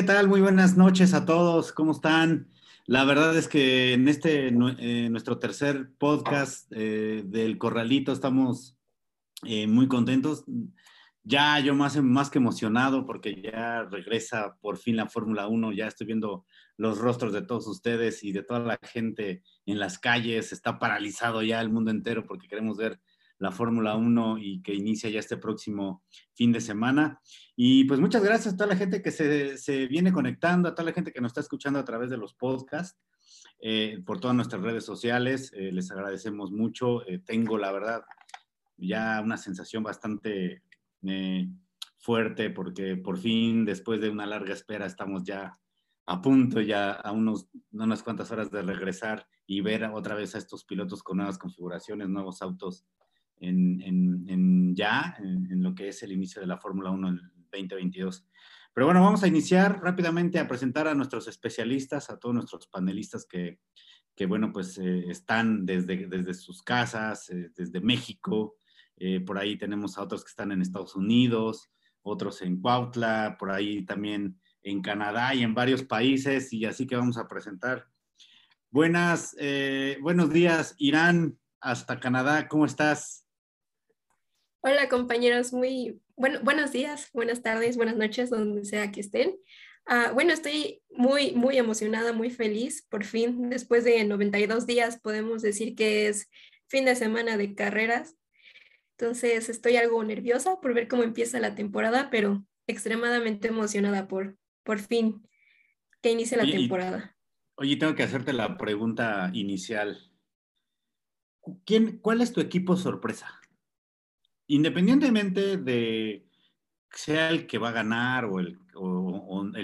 ¿qué tal? Muy buenas noches a todos. ¿Cómo están? La verdad es que en este, eh, nuestro tercer podcast eh, del Corralito, estamos eh, muy contentos. Ya yo más, más que emocionado porque ya regresa por fin la Fórmula 1. Ya estoy viendo los rostros de todos ustedes y de toda la gente en las calles. Está paralizado ya el mundo entero porque queremos ver la Fórmula 1 y que inicia ya este próximo fin de semana. Y pues muchas gracias a toda la gente que se, viene conectando, a toda la gente que nos está escuchando a través de los podcasts, eh, por todas nuestras redes sociales. Eh, les agradecemos mucho. Eh, tengo, la verdad, ya una sensación bastante fuerte porque por fin, después de una larga espera, estamos ya a punto, ya a unos, unas cuantas horas de regresar y ver otra vez a estos pilotos con nuevas configuraciones, nuevos autos en, ya, en, lo que es el inicio de la Fórmula 1 en 2022. Pero bueno, vamos a iniciar rápidamente a presentar a nuestros especialistas, a todos nuestros panelistas que, que bueno, pues eh, están desde, desde sus casas, eh, desde México, eh, por ahí tenemos a otros que están en Estados Unidos, otros en Cuautla, por ahí también en Canadá y en varios países, y así que vamos a presentar. Buenas, buenos días, Irán, hasta Canadá, ¿cómo estás? Hola compañeros, muy bueno, buenos días, buenas tardes, buenas noches, donde sea que estén. Ah, bueno, estoy muy, muy emocionada, muy feliz. Por fin, después de 92 días, podemos decir que es fin de semana de carreras. Entonces, estoy algo nerviosa por ver cómo empieza la temporada, pero extremadamente emocionada por, por fin que inicie la temporada. Oye, tengo que hacerte la pregunta inicial. ¿Quién, ¿Cuál es tu equipo sorpresa? Independientemente de sea el que va a ganar o el,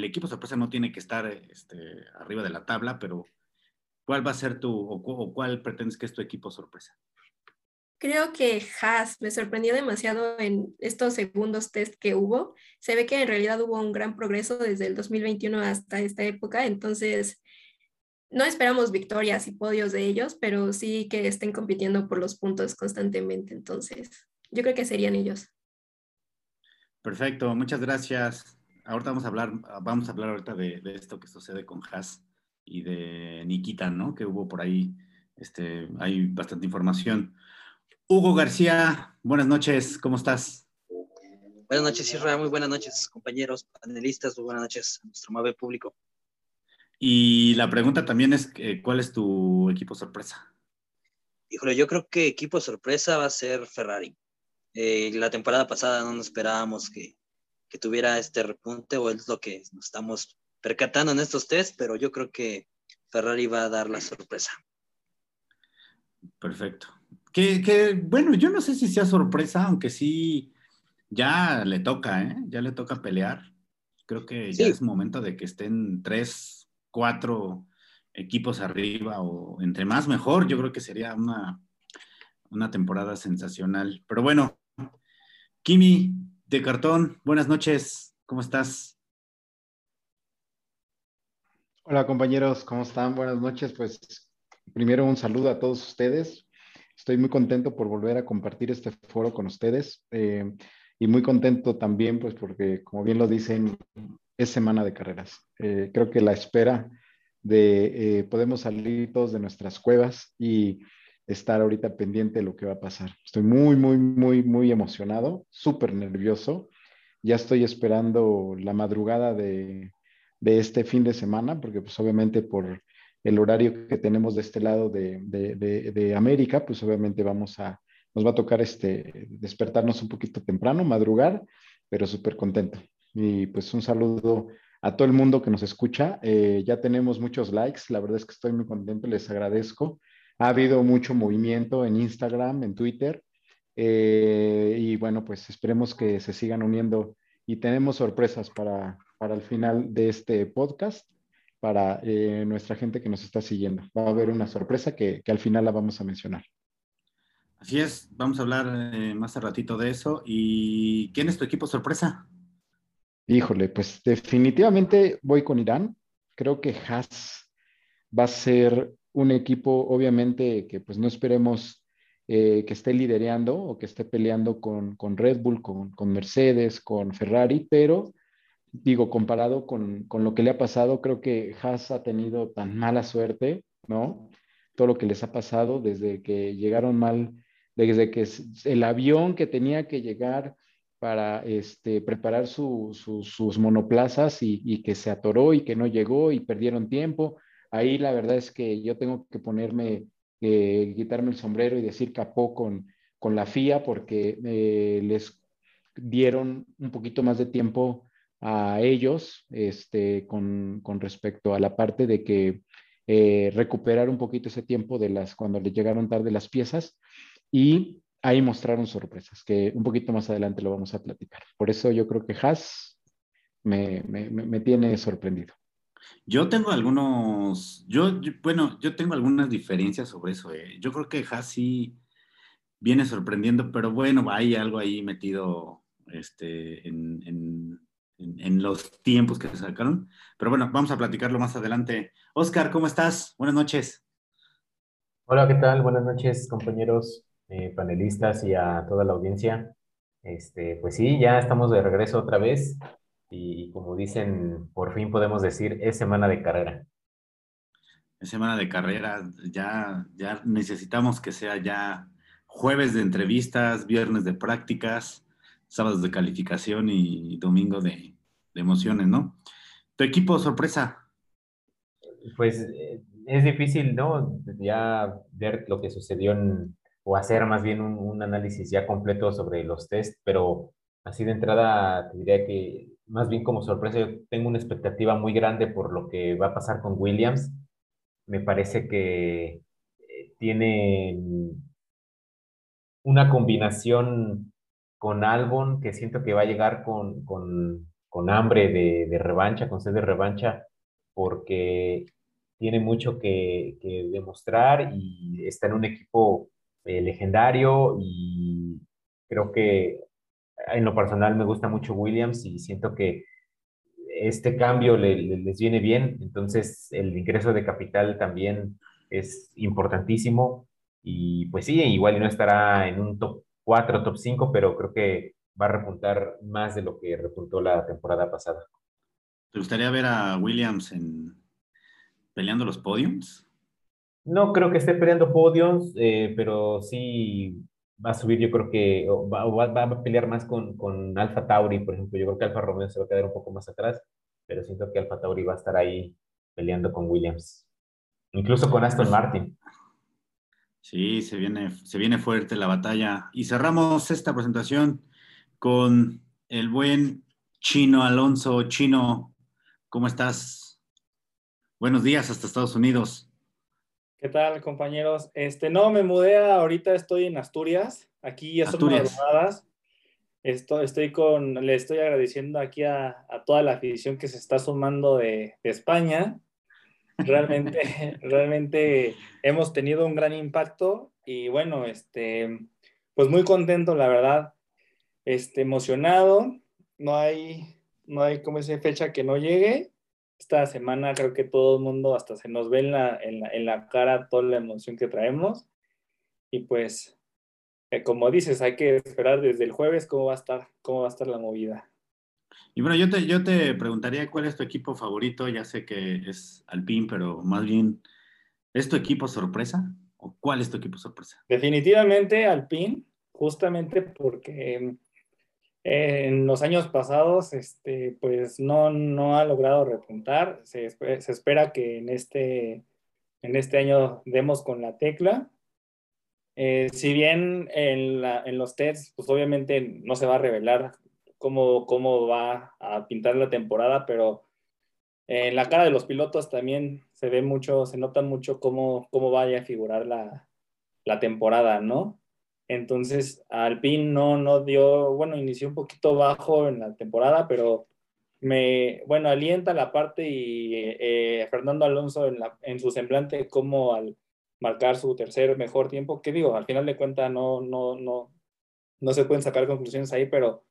equipo sorpresa no tiene que estar este, arriba de la tabla, pero ¿cuál va a ser tu o, cuál pretendes que es tu equipo sorpresa? Creo que Haas me sorprendió demasiado en estos segundos test que hubo. Se ve que en realidad hubo un gran progreso desde el 2021 hasta esta época, entonces no esperamos victorias y podios de ellos, pero sí que estén compitiendo por los puntos constantemente. Entonces, yo creo que serían ellos. Perfecto, muchas gracias. Ahorita vamos a hablar, vamos a hablar ahorita de, esto que sucede con Haas y de Nikita, ¿no? Que hubo por ahí, este, hay bastante información. Hugo García, buenas noches, ¿cómo estás? Buenas noches, Isra, muy buenas noches, compañeros, panelistas, muy buenas noches a nuestro amable público. Y la pregunta también es, eh, ¿cuál es tu equipo sorpresa? Híjole, yo creo que equipo sorpresa va a ser Ferrari. Eh, la temporada pasada no nos esperábamos que, tuviera este repunte o es lo que nos estamos percatando en estos test, pero yo creo que Ferrari va a dar la sorpresa. Perfecto. Que, bueno, yo no sé si sea sorpresa, aunque sí ya le toca, ¿eh? Ya le toca pelear. Creo que ya es momento de que estén tres, cuatro equipos arriba o entre más mejor. Yo creo que sería una, una temporada sensacional. Pero bueno, Kimi de Cartón, buenas noches, ¿cómo estás? Hola compañeros, ¿cómo están? Buenas noches. Pues primero un saludo a todos ustedes. Estoy muy contento por volver a compartir este foro con ustedes eh, y muy contento también pues porque como bien lo dicen, es semana de carreras. Eh, creo que la espera de eh, podemos salir todos de nuestras cuevas y estar ahorita pendiente de lo que va a pasar. Estoy muy, muy, muy, muy emocionado, súper nervioso. Ya estoy esperando la madrugada de, de, este fin de semana, porque pues obviamente por el horario que tenemos de este lado de, de, de, América, pues obviamente vamos a, nos va a tocar este, despertarnos un poquito temprano, madrugar, pero súper contento. Y pues un saludo a todo el mundo que nos escucha. Eh, ya tenemos muchos likes, la verdad es que estoy muy contento, les agradezco ha habido mucho movimiento en Instagram, en Twitter, eh, y bueno, pues esperemos que se sigan uniendo y tenemos sorpresas para, para el final de este podcast para eh, nuestra gente que nos está siguiendo. Va a haber una sorpresa que, que al final la vamos a mencionar. Así es, vamos a hablar eh, más a ratito de eso. ¿Y quién es tu equipo sorpresa? Híjole, pues definitivamente voy con Irán. Creo que Haas va a ser un equipo, obviamente, que pues no esperemos eh, que esté liderando o que esté peleando con, Red Bull, con, Mercedes, con Ferrari, pero digo, comparado con, con, lo que le ha pasado, creo que Haas ha tenido tan mala suerte, ¿no? Todo lo que les ha pasado desde que llegaron mal, desde que el avión que tenía que llegar para este, preparar sus monoplazas y, que se atoró y que no llegó y perdieron tiempo. Ahí la verdad es que yo tengo que ponerme, eh, quitarme el sombrero y decir capó con, con la FIA porque eh, les dieron un poquito más de tiempo a ellos este, con, con respecto a la parte de que eh, recuperar un poquito ese tiempo de las cuando le llegaron tarde las piezas y ahí mostraron sorpresas, que un poquito más adelante lo vamos a platicar. Por eso yo creo que Haas me, me, me tiene sorprendido. Yo tengo algunos, yo, bueno, yo tengo algunas diferencias sobre eso. Eh. Yo creo que Haas sí viene sorprendiendo, pero bueno, hay algo ahí metido este, en, en, en, los tiempos que se sacaron. Pero bueno, vamos a platicarlo más adelante. Oscar, ¿cómo estás? Buenas noches. Hola, ¿qué tal? Buenas noches, compañeros eh, panelistas y a toda la audiencia. Este, pues sí, ya estamos de regreso otra vez y como dicen, por fin podemos decir, es semana de carrera. Es semana de carrera, ya, ya necesitamos que sea ya jueves de entrevistas, viernes de prácticas, sábados de calificación y domingo de, emociones, ¿no? ¿Tu equipo sorpresa? Pues eh, es difícil, ¿no? Ya ver lo que sucedió en, o hacer más bien un, un, análisis ya completo sobre los test, pero así de entrada te diría que más bien como sorpresa tengo una expectativa muy grande por lo que va a pasar con Williams. Me parece que eh, tiene una combinación con Albon que siento que va a llegar con, con, con hambre de, revancha, con sed de revancha, porque tiene mucho que, que demostrar y está en un equipo eh, legendario y creo que en lo personal me gusta mucho Williams y siento que este cambio le, les viene bien, entonces el ingreso de capital también es importantísimo y pues sí, igual no estará en un top 4, top 5, pero creo que va a repuntar más de lo que repuntó la temporada pasada. ¿Te gustaría ver a Williams en, peleando los podiums? No creo que esté peleando podiums, eh, pero sí va a subir, yo creo que va, va, a pelear más con, con Alfa Tauri, por ejemplo. Yo creo que Alfa Romeo se va a quedar un poco más atrás, pero siento que Alfa Tauri va a estar ahí peleando con Williams, incluso con Aston Martin. Sí, se viene, se viene fuerte la batalla. Y cerramos esta presentación con el buen Chino Alonso. Chino, ¿cómo estás? Buenos días hasta Estados Unidos. ¿Qué tal, compañeros? Este, no, me mudé ahorita, estoy en Asturias. Aquí ya son madrugadas. Estoy, estoy con, le estoy agradeciendo aquí a, a, toda la afición que se está sumando de, de España. Realmente, realmente hemos tenido un gran impacto y bueno, este, pues muy contento, la verdad, este, emocionado. No hay, no hay como esa fecha que no llegue esta semana creo que todo el mundo hasta se nos ve en la, en la, en la cara toda la emoción que traemos. Y pues, eh, como dices, hay que esperar desde el jueves cómo va a estar, cómo va a estar la movida. Y bueno, yo te, yo te preguntaría cuál es tu equipo favorito. Ya sé que es Alpine, pero más bien, ¿es tu equipo sorpresa? ¿O cuál es tu equipo sorpresa? Definitivamente Alpine, justamente porque en los años pasados, este, pues no, no ha logrado repuntar. Se, se, espera que en este, en este año demos con la tecla. Eh, si bien en, la, en, los tests, pues obviamente no se va a revelar cómo, cómo va a pintar la temporada, pero en la cara de los pilotos también se ve mucho, se nota mucho cómo, cómo vaya a figurar la, la temporada, ¿no? Entonces, Alpine no, no dio, bueno, inició un poquito bajo en la temporada, pero me, bueno, alienta la parte y eh, Fernando Alonso en, la, en, su semblante como al marcar su tercer mejor tiempo, que digo, al final de cuentas no, no, no, no se pueden sacar conclusiones ahí, pero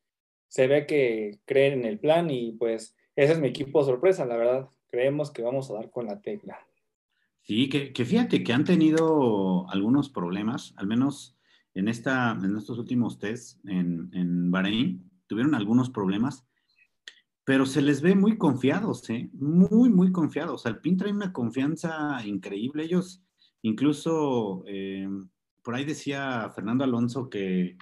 se ve que creen en el plan y pues ese es mi equipo sorpresa, la verdad. Creemos que vamos a dar con la tecla. Sí, que, que fíjate que han tenido algunos problemas, al menos en, esta, en estos últimos tests en, en Bahrein tuvieron algunos problemas pero se les ve muy confiados, ¿eh? Muy, muy confiados. Alpine trae una confianza increíble. Ellos, incluso, eh, por ahí decía Fernando Alonso que,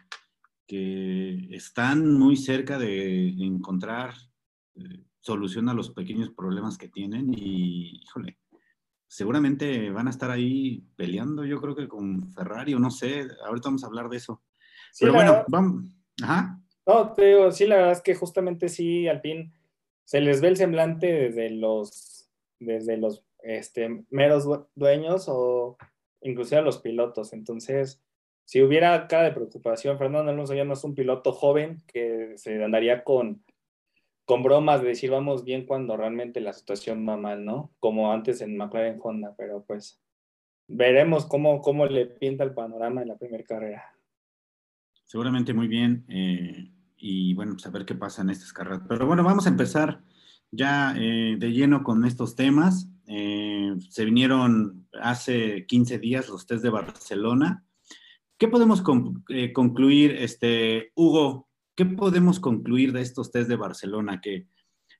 que están muy cerca de encontrar eh, solución a los pequeños problemas que tienen y, híjole, seguramente van a estar ahí peleando, yo creo que con Ferrari o no sé, ahorita vamos a hablar de eso. Pero bueno, vamos. Ajá. No, te digo, sí, la verdad es que justamente sí, Alpine se les ve el semblante desde los, desde los este, meros dueños o inclusive a los pilotos. Entonces, si hubiera cara de preocupación, Fernando Alonso ya no es un piloto joven que se andaría con, con bromas de decir vamos bien cuando realmente la situación va mal, ¿no? Como antes en McLaren Honda, pero pues veremos cómo, cómo le pinta el panorama en la primera carrera. Seguramente muy bien. Eh, y bueno, pues a ver qué pasa en estas carreras. Pero bueno, vamos a empezar ya eh, de lleno con estos temas. Eh, se vinieron hace 15 días los test de Barcelona. ¿Qué podemos concluir, este, Hugo? ¿Qué podemos concluir de estos test de Barcelona? Que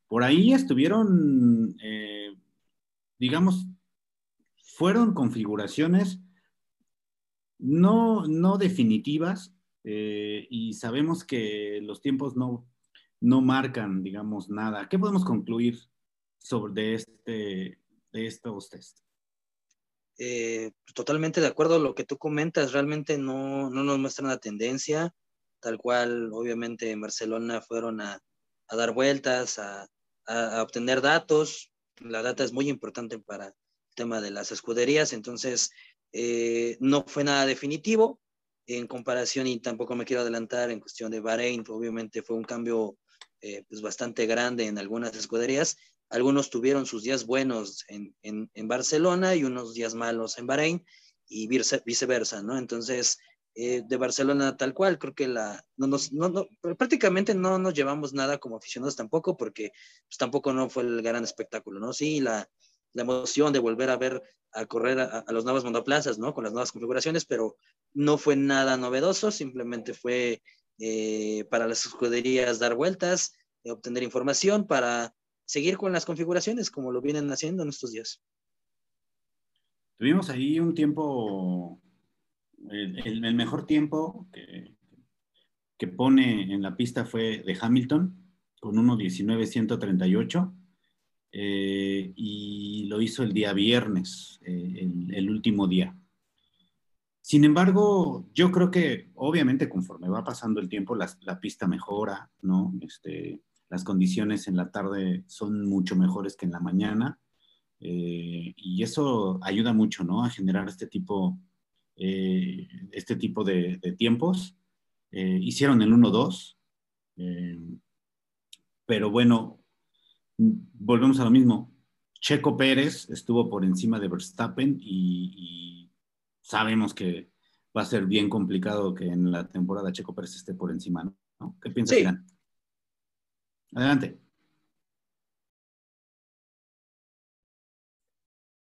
por ahí estuvieron, digamos, fueron configuraciones no, no definitivas, eh, y sabemos que los tiempos no, no marcan, digamos, nada. ¿Qué podemos concluir sobre de, este, de estos test? Eh, totalmente de acuerdo a lo que tú comentas, realmente no, no nos muestran la tendencia, tal cual obviamente en Barcelona fueron a, a dar vueltas, a, a, obtener datos, la data es muy importante para el tema de las escuderías, entonces eh, no fue nada definitivo, en comparación y tampoco me quiero adelantar en cuestión de Bahrein, obviamente fue un cambio eh, pues bastante grande en algunas escuderías. Algunos tuvieron sus días buenos en, en, Barcelona y unos días malos en Bahrein y viceversa, ¿no? Entonces, eh, de Barcelona tal cual, creo que la, no nos, no, no, prácticamente no nos llevamos nada como aficionados tampoco, porque pues, tampoco no fue el gran espectáculo, ¿no? Sí, la, la emoción de volver a ver a correr a, los nuevos monoplazas, ¿no? Con las nuevas configuraciones, pero no fue nada novedoso, simplemente fue eh, para las escuderías dar vueltas, eh, obtener información para seguir con las configuraciones como lo vienen haciendo en estos días. Tuvimos ahí un tiempo, el, mejor tiempo que, pone en la pista fue de Hamilton con 1.19.138 eh, y lo hizo el día viernes, el último día. Sin embargo, yo creo que obviamente conforme va pasando el tiempo, la, pista mejora, ¿no? Este, las condiciones en la tarde son mucho mejores que en la mañana eh, y eso ayuda mucho, ¿no? A generar este tipo, eh, este tipo de, tiempos. Eh, hicieron el 1-2, pero bueno, volvemos a lo mismo. Checo Pérez estuvo por encima de Verstappen y sabemos que va a ser bien complicado que en la temporada Checo Pérez esté por encima, ¿no? ¿Qué piensas, sí. Adelante.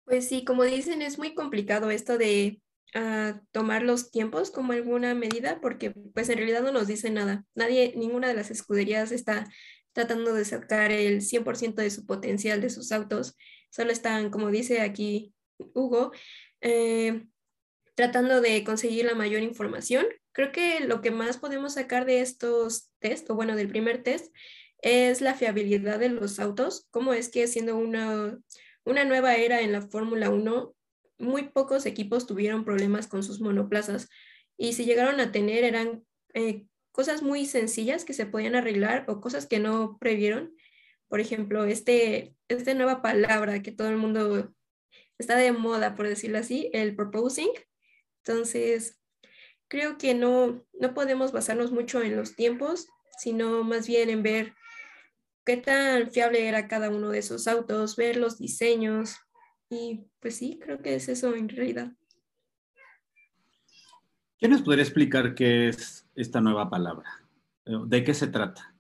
Pues sí, como dicen, es muy complicado esto de uh, tomar los tiempos como alguna medida, porque pues en realidad no nos dice nada. Nadie, ninguna de las escuderías está tratando de sacar el 100% de su potencial de sus autos. Solo están, como dice aquí Hugo, eh, tratando de conseguir la mayor información. Creo que lo que más podemos sacar de estos test, o bueno, del primer test, es la fiabilidad de los autos, cómo es que siendo una, una nueva era en la Fórmula 1, muy pocos equipos tuvieron problemas con sus monoplazas y si llegaron a tener eran eh, cosas muy sencillas que se podían arreglar o cosas que no previeron. Por ejemplo, este, esta nueva palabra que todo el mundo está de moda, por decirlo así, el proposing, entonces, creo que no, no podemos basarnos mucho en los tiempos, sino más bien en ver qué tan fiable era cada uno de esos autos, ver los diseños y pues sí, creo que es eso en realidad. ¿Quién nos podría explicar qué es esta nueva palabra? ¿De qué se trata?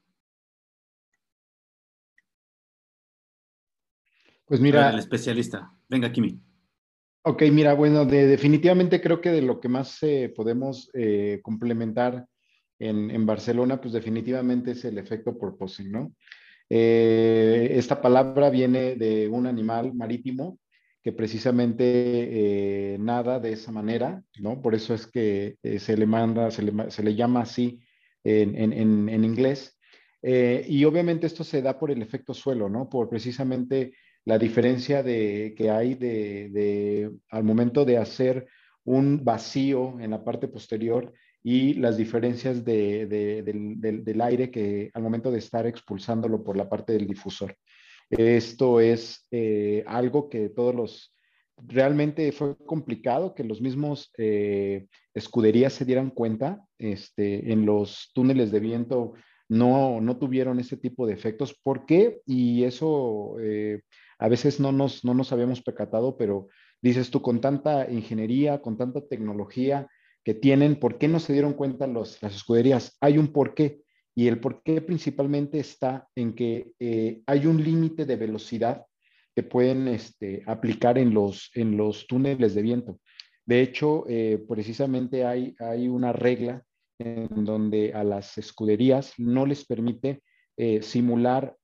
Pues mira. El especialista. Venga, Kimi. Ok, mira, bueno, definitivamente creo que de lo que más eh, podemos eh, complementar en, Barcelona, pues definitivamente es el efecto porpoising, ¿no? Eh, esta palabra viene de un animal marítimo que precisamente eh, nada de esa manera, ¿no? Por eso es que eh, se le manda, se le, se le llama así en, en, en inglés. Eh, y obviamente esto se da por el efecto suelo, ¿no? Por precisamente la diferencia de, que hay de, al momento de hacer un vacío en la parte posterior y las diferencias de, del, del, del, aire que al momento de estar expulsándolo por la parte del difusor. Esto es eh, algo que todos los, realmente fue complicado que los mismos eh, escuderías se dieran cuenta. Este, en los túneles de viento no, no tuvieron ese tipo de efectos. ¿Por qué? Y eso eh, a veces no nos, no nos habíamos percatado, pero dices tú, con tanta ingeniería, con tanta tecnología que tienen, ¿por qué no se dieron cuenta los, las escuderías? Hay un porqué. Y el por qué principalmente está en que eh, hay un límite de velocidad que pueden este, aplicar en los, en los túneles de viento. De hecho, eh, precisamente hay, hay una regla en donde a las escuderías no les permite eh, simular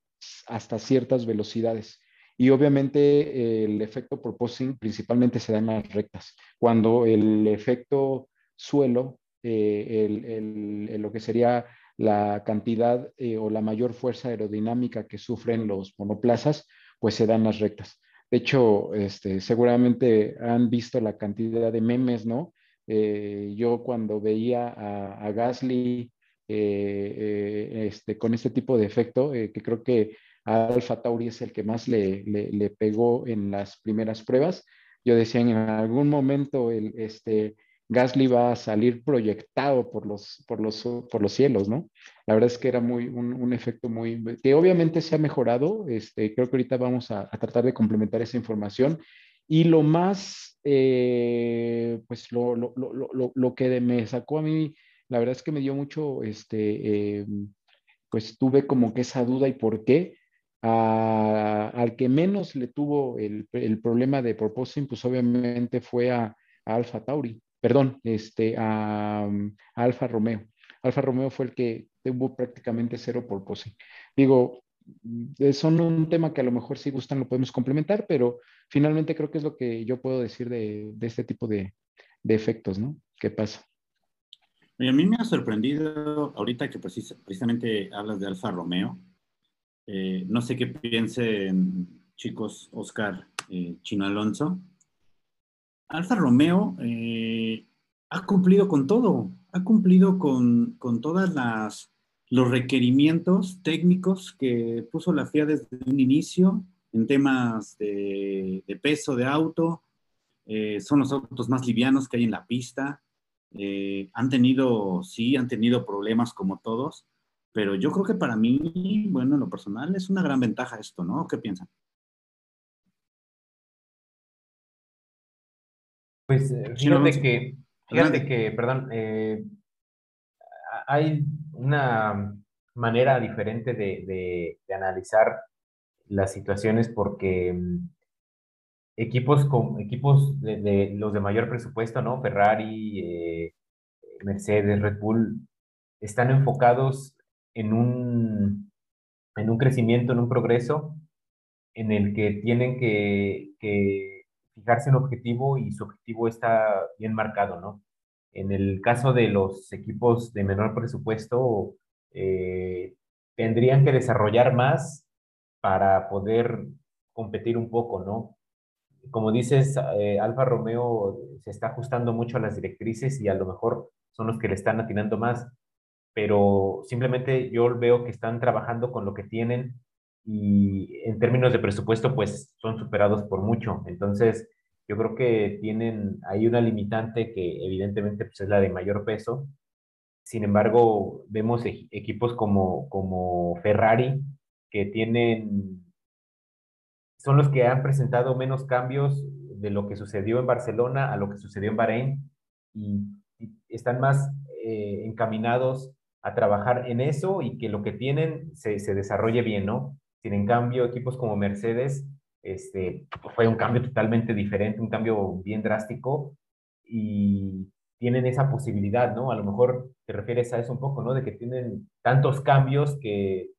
hasta ciertas velocidades. Y obviamente el efecto proposing principalmente se da en las rectas. Cuando el efecto suelo, eh, el, el, lo que sería la cantidad eh, o la mayor fuerza aerodinámica que sufren los monoplazas, pues se dan las rectas. De hecho, este, seguramente han visto la cantidad de memes, ¿no? Eh, yo cuando veía a, a Gasly eh, este, con este tipo de efecto, que creo que Alfa Tauri es el que más le, le, le, pegó en las primeras pruebas, yo decía en algún momento el, este, Gasly va a salir proyectado por los, por los, por los cielos, ¿no? La verdad es que era muy, un, efecto muy, que obviamente se ha mejorado, este, creo que ahorita vamos a, tratar de complementar esa información. Y lo más, eh, pues lo, lo, lo, lo, que me sacó a mí, la verdad es que me dio mucho, este, eh, pues tuve como que esa duda y por qué. Al que menos le tuvo el, el problema de proposing, pues obviamente fue a, a Alfa Tauri perdón, este, a, a Alfa Romeo. Alfa Romeo fue el que tuvo prácticamente cero por pose. Digo, mm, son un tema que a lo mejor si gustan lo podemos complementar, pero finalmente creo que es lo que yo puedo decir de, este tipo de, de, efectos, ¿no? ¿Qué pasa? a mí me ha sorprendido ahorita que precisamente hablas de Alfa Romeo. Eh, no sé qué piensen, chicos, Oscar eh, Chino Alonso, Alfa Romeo eh, ha cumplido con todo, ha cumplido con, con todas las los requerimientos técnicos que puso la FIA desde un inicio en temas de, peso de auto. Eh, son los autos más livianos que hay en la pista. Eh, han tenido, sí, han tenido problemas como todos, pero yo creo que para mí, bueno, en lo personal es una gran ventaja esto, ¿no? ¿Qué piensan? Pues eh, fíjate que, fíjate que, perdón, eh, hay una manera diferente de, de, de, analizar las situaciones porque mm, equipos con equipos de, de, los de mayor presupuesto, ¿no? Ferrari, eh, Mercedes, Red Bull, están enfocados en un, en un crecimiento, en un progreso en el que tienen que, que fijarse un objetivo y su objetivo está bien marcado, ¿no? En el caso de los equipos de menor presupuesto, eh, tendrían que desarrollar más para poder competir un poco, ¿no? Como dices, eh, Alfa Romeo se está ajustando mucho a las directrices y a lo mejor son los que le están atinando más, pero simplemente yo veo que están trabajando con lo que tienen y en términos de presupuesto, pues son superados por mucho. Entonces, yo creo que tienen ahí una limitante que evidentemente pues, es la de mayor peso. Sin embargo, vemos e equipos como, como Ferrari que tienen, son los que han presentado menos cambios de lo que sucedió en Barcelona a lo que sucedió en Bahrein y, y están más eh, encaminados a trabajar en eso y que lo que tienen se, se desarrolle bien, ¿no? Sin en cambio, equipos como Mercedes, este, fue un cambio totalmente diferente, un cambio bien drástico y tienen esa posibilidad, ¿no? A lo mejor te refieres a eso un poco, ¿no? De que tienen tantos cambios que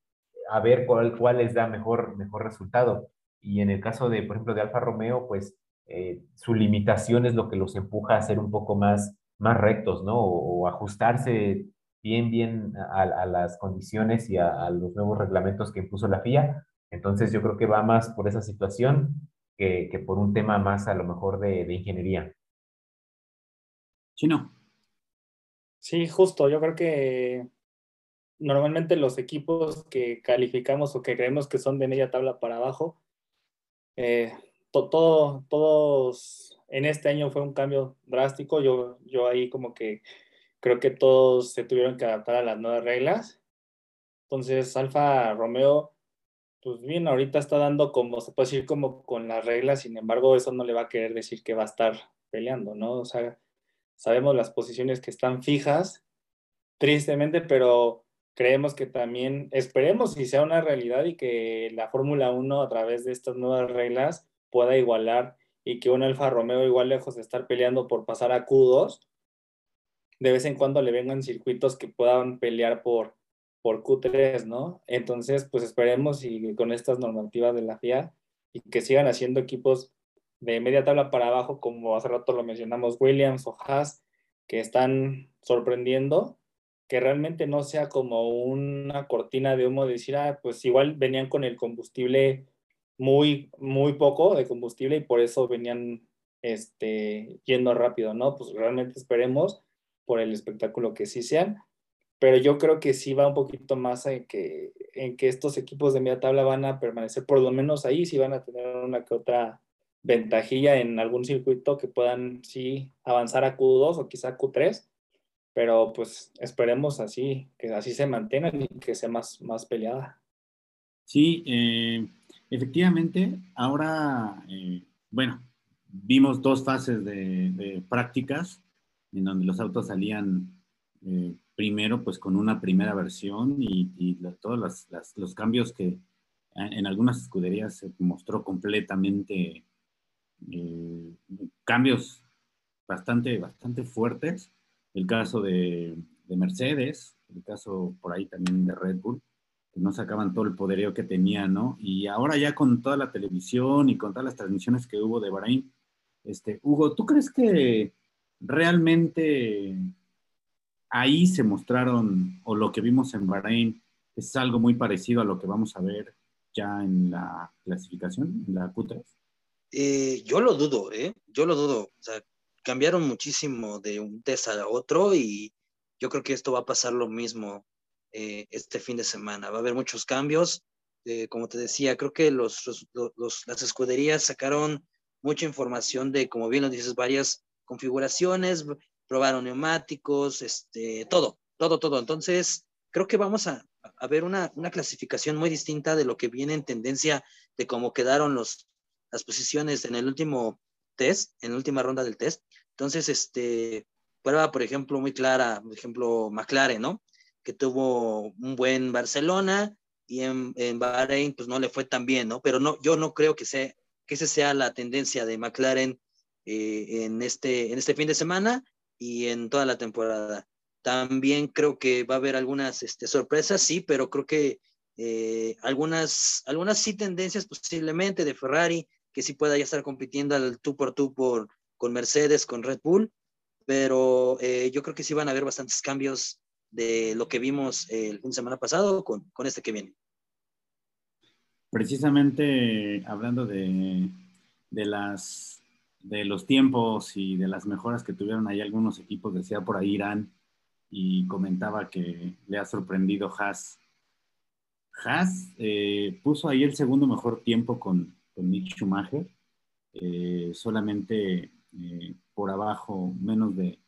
a ver cuál, cuál les da mejor, mejor resultado. Y en el caso de, por ejemplo, de Alfa Romeo, pues eh, su limitación es lo que los empuja a ser un poco más, más rectos, ¿no? O, ajustarse bien, bien a, las condiciones y a, los nuevos reglamentos que impuso la FIA. Entonces yo creo que va más por esa situación que, que por un tema más a lo mejor de, de ingeniería. Chino. Sí, justo. Yo creo que normalmente los equipos que calificamos o que creemos que son de media tabla para abajo, eh, todo, todos en este año fue un cambio drástico. Yo, yo ahí como que creo que todos se tuvieron que adaptar a las nuevas reglas. Entonces, Alfa Romeo, pues bien, ahorita está dando como, se puede decir como con las reglas, sin embargo, eso no le va a querer decir que va a estar peleando, ¿no? O sea, sabemos las posiciones que están fijas, tristemente, pero creemos que también, esperemos si sea una realidad y que la Fórmula 1 a través de estas nuevas reglas pueda igualar y que un Alfa Romeo igual lejos de estar peleando por pasar a Q2, de vez en cuando le vengan circuitos que puedan pelear por, por Q3, ¿no? Entonces, pues esperemos y con estas normativas de la FIA y que sigan haciendo equipos de media tabla para abajo, como hace rato lo mencionamos, Williams o Haas, que están sorprendiendo, que realmente no sea como una cortina de humo de decir, ah, pues igual venían con el combustible muy, muy poco de combustible y por eso venían este, yendo rápido, ¿no? Pues realmente esperemos por el espectáculo que sí sean, pero yo creo que sí va un poquito más en que, en que estos equipos de media tabla van a permanecer por lo menos ahí, sí van a tener una que otra ventajilla en algún circuito que puedan sí avanzar a Q2 o quizá Q3, pero pues esperemos así, que así se mantengan y que sea más, más peleada. Sí, eh, efectivamente, ahora, eh, bueno, vimos dos fases de, prácticas en donde los autos salían eh, primero pues con una primera versión y, todos los cambios que en algunas escuderías se mostró completamente eh, cambios bastante, bastante fuertes. El caso de, Mercedes, el caso por ahí también de Red Bull, que no sacaban todo el poderío que tenían, ¿no? Y ahora ya con toda la televisión y con todas las transmisiones que hubo de Bahrein, este, Hugo, ¿tú crees que realmente ahí se mostraron, o lo que vimos en Bahrein, es algo muy parecido a lo que vamos a ver ya en la clasificación, en la Q3? Eh, yo lo dudo, ¿eh? Yo lo dudo. O sea, cambiaron muchísimo de un test a otro y yo creo que esto va a pasar lo mismo eh, este fin de semana. Va a haber muchos cambios. Como te decía, creo que los, los, las escuderías sacaron mucha información de, como bien lo dices, varias configuraciones, probaron neumáticos, este, todo, todo, todo. Entonces, creo que vamos a, a ver una, una clasificación muy distinta de lo que viene en tendencia de cómo quedaron los, las posiciones en el último test, en la última ronda del test. Entonces, este, prueba, por ejemplo, muy clara, por ejemplo, McLaren, ¿no? Que tuvo un buen Barcelona y en, en Bahrein, pues no le fue tan bien, ¿no? Pero no, yo no creo que, sea, que esa sea la tendencia de McLaren eh, en, este, en este fin de semana y en toda la temporada. También creo que va a haber algunas este, sorpresas, sí, pero creo que eh, algunas, algunas sí tendencias posiblemente de Ferrari, que sí pueda ya estar compitiendo al tú por tú por, con Mercedes, con Red Bull, pero eh, yo creo que sí van a haber bastantes cambios de lo que vimos el fin de semana pasado con, con este que viene. Precisamente hablando de, de, las, de los tiempos y de las mejoras que tuvieron ahí algunos equipos, decía por ahí Irán, y comentaba que le ha sorprendido Haas. Haas eh, puso ahí el segundo mejor tiempo con, con Nick Schumacher, eh, solamente eh, por abajo, menos de,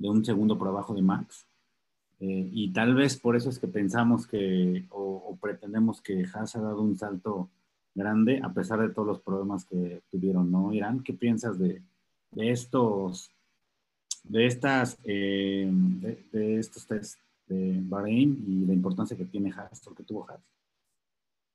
un segundo por abajo de Max. Y tal vez por eso es que pensamos que o, pretendemos que Haas ha dado un salto grande a pesar de todos los problemas que tuvieron, ¿no, Irán? ¿Qué piensas de, estos, de estas, de, de, estos test de Bahrein y la importancia que tiene Haas, o que tuvo Haas?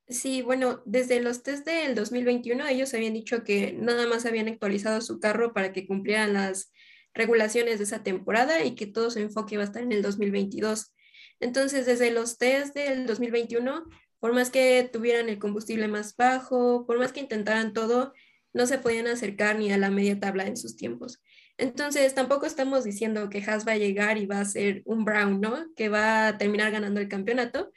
Sí, bueno, desde los test del 2021 ellos habían dicho que nada más habían actualizado su carro para que cumplieran las regulaciones de esa temporada y que todo su enfoque iba a estar en el 2022. Entonces, desde los test del 2021 por más que tuvieran el combustible más bajo, por más que intentaran todo, no se podían acercar ni a la media tabla en sus tiempos. Entonces, tampoco estamos diciendo que Haas va a llegar y va a ser un Brown, ¿no? Que va a terminar ganando el campeonato,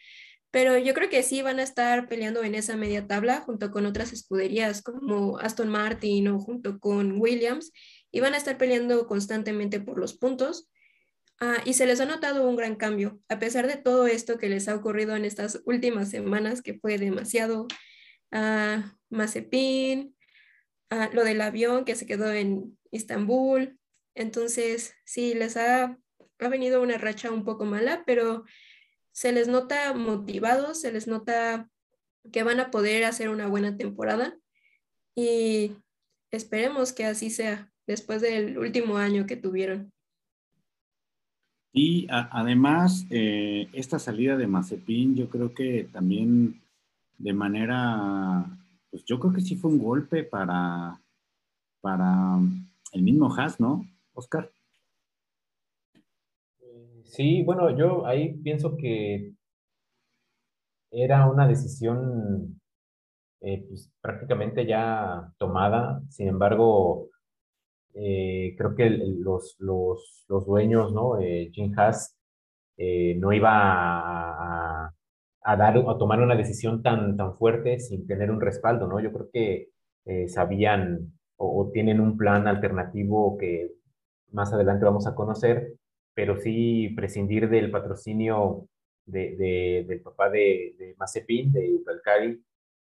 pero yo creo que sí van a estar peleando en esa media tabla junto con otras escuderías como Aston Martin o junto con Williams y van a estar peleando constantemente por los puntos. Ah, y se les ha notado un gran cambio, a pesar de todo esto que les ha ocurrido en estas últimas semanas, que fue demasiado uh, Mazepin, ah, lo del avión que se quedó en Estambul. Entonces, sí, les ha, ha venido una racha un poco mala, pero se les nota motivados, se les nota que van a poder hacer una buena temporada y esperemos que así sea después del último año que tuvieron. Y además, eh, esta salida de Mazepin, yo creo que también de manera, pues yo creo que sí fue un golpe para, para el mismo Haas, ¿no, Oscar? Sí, bueno, yo ahí pienso que era una decisión eh, pues, prácticamente ya tomada, sin embargo, eh, creo que los, los, los, dueños, ¿no? Eh, Jim Haas no iba a, a, dar, a tomar una decisión tan, tan fuerte sin tener un respaldo, ¿no? Yo creo que sabían o tienen un plan alternativo que más adelante vamos a conocer, pero sí prescindir del patrocinio de, del papá de, de Mazepin, de Valcari,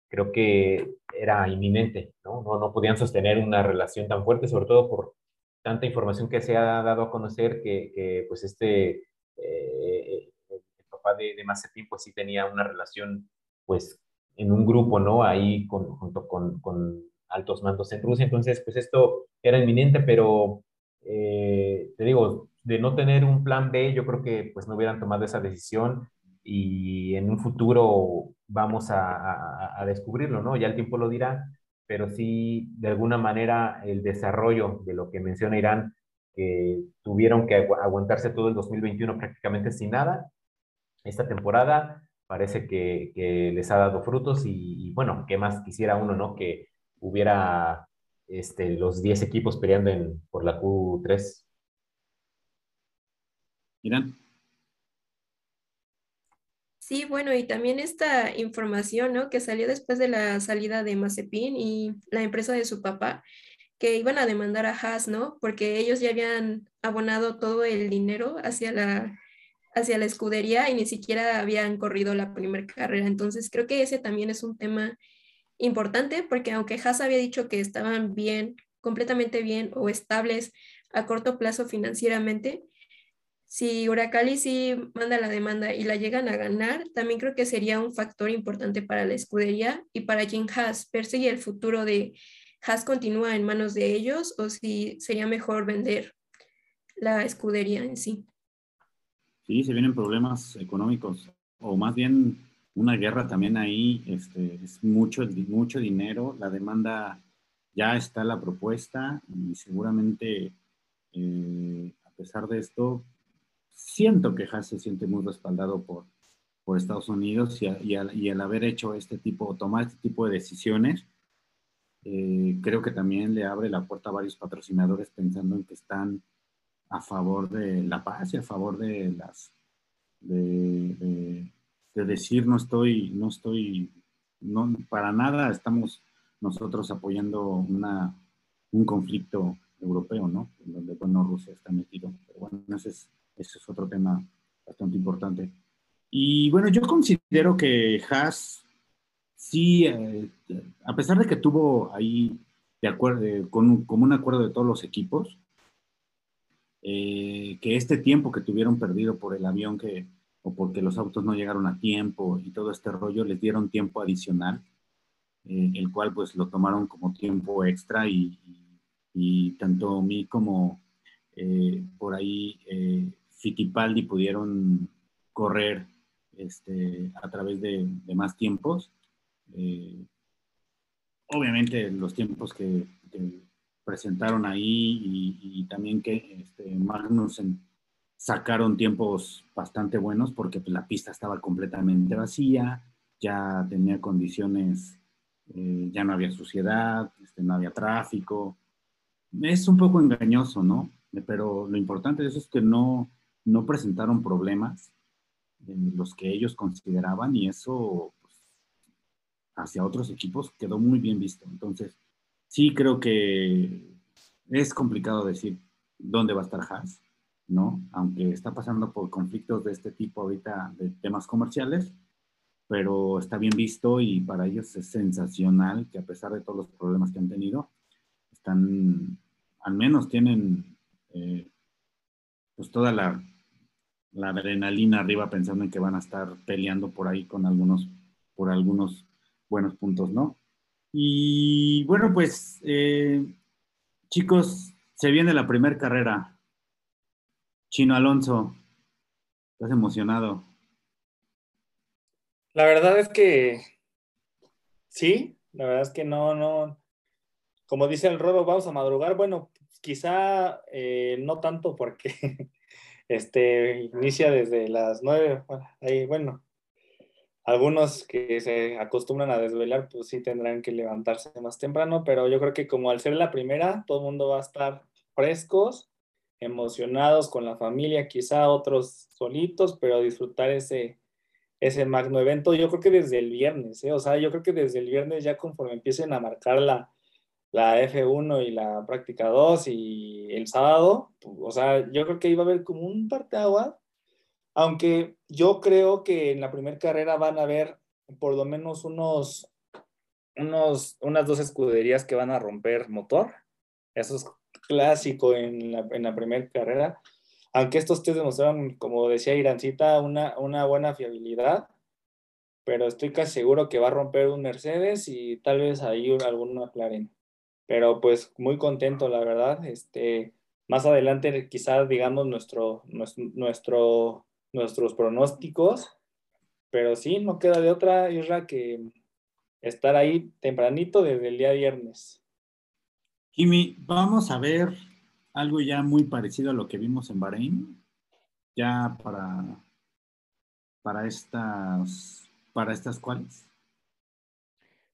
creo que era inminente, ¿no? ¿no? ¿no? podían sostener una relación tan fuerte, sobre todo por tanta información que se ha dado a conocer que, que pues este, eh, el papá de, de Mazepin, pues sí tenía una relación, pues en un grupo, ¿no? Ahí con, junto con, con altos mandos en Rusia, entonces pues esto era inminente, pero eh, te digo, de no tener un plan B, yo creo que pues no hubieran tomado esa decisión y en un futuro vamos a, descubrirlo, ¿no? Ya el tiempo lo dirá, pero sí, de alguna manera, el desarrollo de lo que menciona Irán, que tuvieron que aguantarse todo el 2021 prácticamente sin nada, esta temporada parece que, les ha dado frutos y, bueno, ¿qué más quisiera uno, ¿no? Que hubiera este, los 10 equipos peleando por la Q3 Sí, bueno, y también esta información, ¿no? Que salió después de la salida de Mazepin y la empresa de su papá, que iban a demandar a Haas, ¿no? Porque ellos ya habían abonado todo el dinero hacia la, hacia la escudería y ni siquiera habían corrido la primera carrera. Entonces, creo que ese también es un tema importante, porque aunque Haas había dicho que estaban bien, completamente bien o estables a corto plazo financieramente, si Huracali sí manda la demanda y la llegan a ganar, también creo que sería un factor importante para la escudería y para Jim Haas, perseguir el futuro de Haas continúa en manos de ellos o si sería mejor vender la escudería en sí. Sí, se vienen problemas económicos o más bien una guerra también ahí, este, es mucho, mucho dinero, la demanda ya está la propuesta y seguramente eh, a pesar de esto siento que Haas se siente muy respaldado por, por Estados Unidos y, al, haber hecho este tipo, tomar este tipo de decisiones, eh, creo que también le abre la puerta a varios patrocinadores pensando en que están a favor de la paz y a favor de las de, decir no estoy no estoy no para nada estamos nosotros apoyando una, un conflicto europeo no en donde bueno Rusia está metido pero bueno ese es ese es otro tema bastante importante. Y bueno, yo considero que Haas sí, eh, a pesar de que tuvo ahí de acuerdo, eh, con, como un acuerdo de todos los equipos, eh, que este tiempo que tuvieron perdido por el avión que, o porque los autos no llegaron a tiempo y todo este rollo, les dieron tiempo adicional, el cual pues lo tomaron como tiempo extra y, y, tanto mí como por ahí Fittipaldi pudieron correr este, a través de, más tiempos. Eh, obviamente los tiempos que, presentaron ahí y, también que este, Magnussen sacaron tiempos bastante buenos porque pues, la pista estaba completamente vacía, ya tenía condiciones, eh, ya no había suciedad, este, no había tráfico. Es un poco engañoso, ¿no? Pero lo importante de eso es que no, no presentaron problemas los que ellos consideraban y eso pues, hacia otros equipos quedó muy bien visto. Entonces, sí creo que es complicado decir dónde va a estar Haas, ¿no? Aunque está pasando por conflictos de este tipo ahorita de temas comerciales, pero está bien visto y para ellos es sensacional que a pesar de todos los problemas que han tenido, están, al menos tienen eh, pues toda la, la, adrenalina arriba pensando en que van a estar peleando por ahí con algunos, por algunos buenos puntos, ¿no? Y bueno, pues eh, chicos, se viene la primera carrera. Chino Alonso, ¿estás emocionado? La verdad es que sí, la verdad es que no, no, como dice el Rodo, vamos a madrugar. Bueno, quizá eh, no tanto porque este, inicia desde las nueve, ahí, bueno, algunos que se acostumbran a desvelar, pues sí tendrán que levantarse más temprano, pero yo creo que como al ser la primera, todo el mundo va a estar frescos, emocionados con la familia, quizá otros solitos, pero disfrutar ese, ese magno evento, yo creo que desde el viernes, ¿eh? o sea, yo creo que desde el viernes ya conforme empiecen a marcar la, la F1 y la práctica 2 y el sábado, o sea, yo creo que iba a haber como un agua aunque yo creo que en la primera carrera van a haber por lo menos unos, unos, unas dos escuderías que van a romper motor. Eso es clásico en la, en la primera carrera. Aunque estos test demostraron, como decía Irancita, una, una buena fiabilidad, pero estoy casi seguro que va a romper un Mercedes y tal vez ahí algún McLaren. Pero pues muy contento, la verdad. Este, más adelante quizás digamos nuestro, nuestro nuestros pronósticos, pero sí, no queda de otra, Isra, que estar ahí tempranito desde el día viernes. Jimmy, vamos a ver algo ya muy parecido a lo que vimos en Bahrein, ya para, para estas, para estas cuales.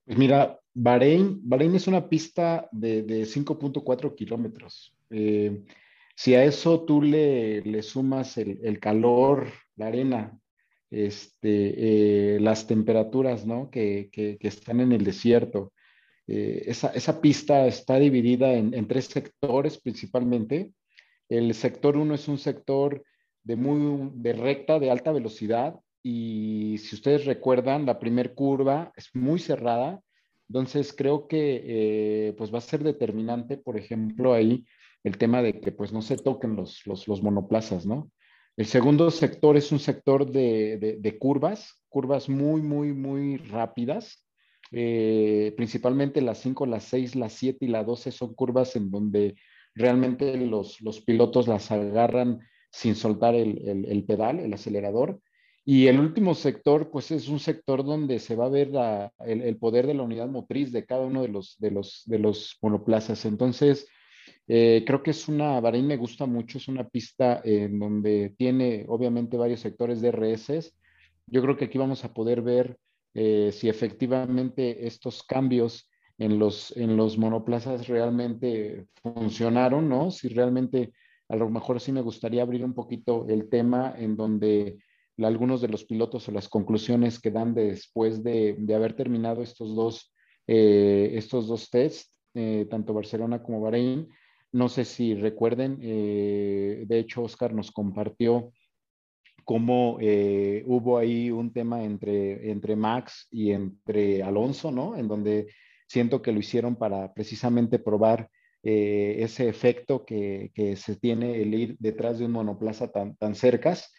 Pues mira, Bahrein, Bahrein es una pista de, 5.4 kilómetros. Eh, si a eso tú le, sumas el, calor, la arena, este, eh, las temperaturas ¿no? que, están en el desierto, eh, esa, pista está dividida en, tres sectores principalmente. El sector uno es un sector de, muy, de recta, de alta velocidad, y si ustedes recuerdan, la primer curva es muy cerrada, entonces creo que eh, pues va a ser determinante, por ejemplo, ahí el tema de que pues no se toquen los, los, monoplazas, ¿no? El segundo sector es un sector de, curvas, curvas muy, muy, muy rápidas. Eh, principalmente las 5, las 6, las 7 y la 12 son curvas en donde realmente los, pilotos las agarran sin soltar el, pedal, el acelerador. Y el último sector, pues es un sector donde se va a ver el, poder de la unidad motriz de cada uno de los, de los, de los monoplazas. Entonces, eh, creo que es una, Bahrein me gusta mucho, es una pista en donde tiene obviamente varios sectores de RS. Yo creo que aquí vamos a poder ver eh, si efectivamente estos cambios en los, en los monoplazas realmente funcionaron, ¿no? Si realmente, a lo mejor sí me gustaría abrir un poquito el tema en donde algunos de los pilotos o las conclusiones que dan después de, haber terminado estos dos, eh, estos dos tests, tanto Barcelona como Bahrein, no sé si recuerden, eh, de hecho Oscar nos compartió cómo eh, hubo ahí un tema entre, entre Max y entre Alonso, ¿no? En donde siento que lo hicieron para precisamente probar eh, ese efecto que, se tiene el ir detrás de un monoplaza tan, tan cercas.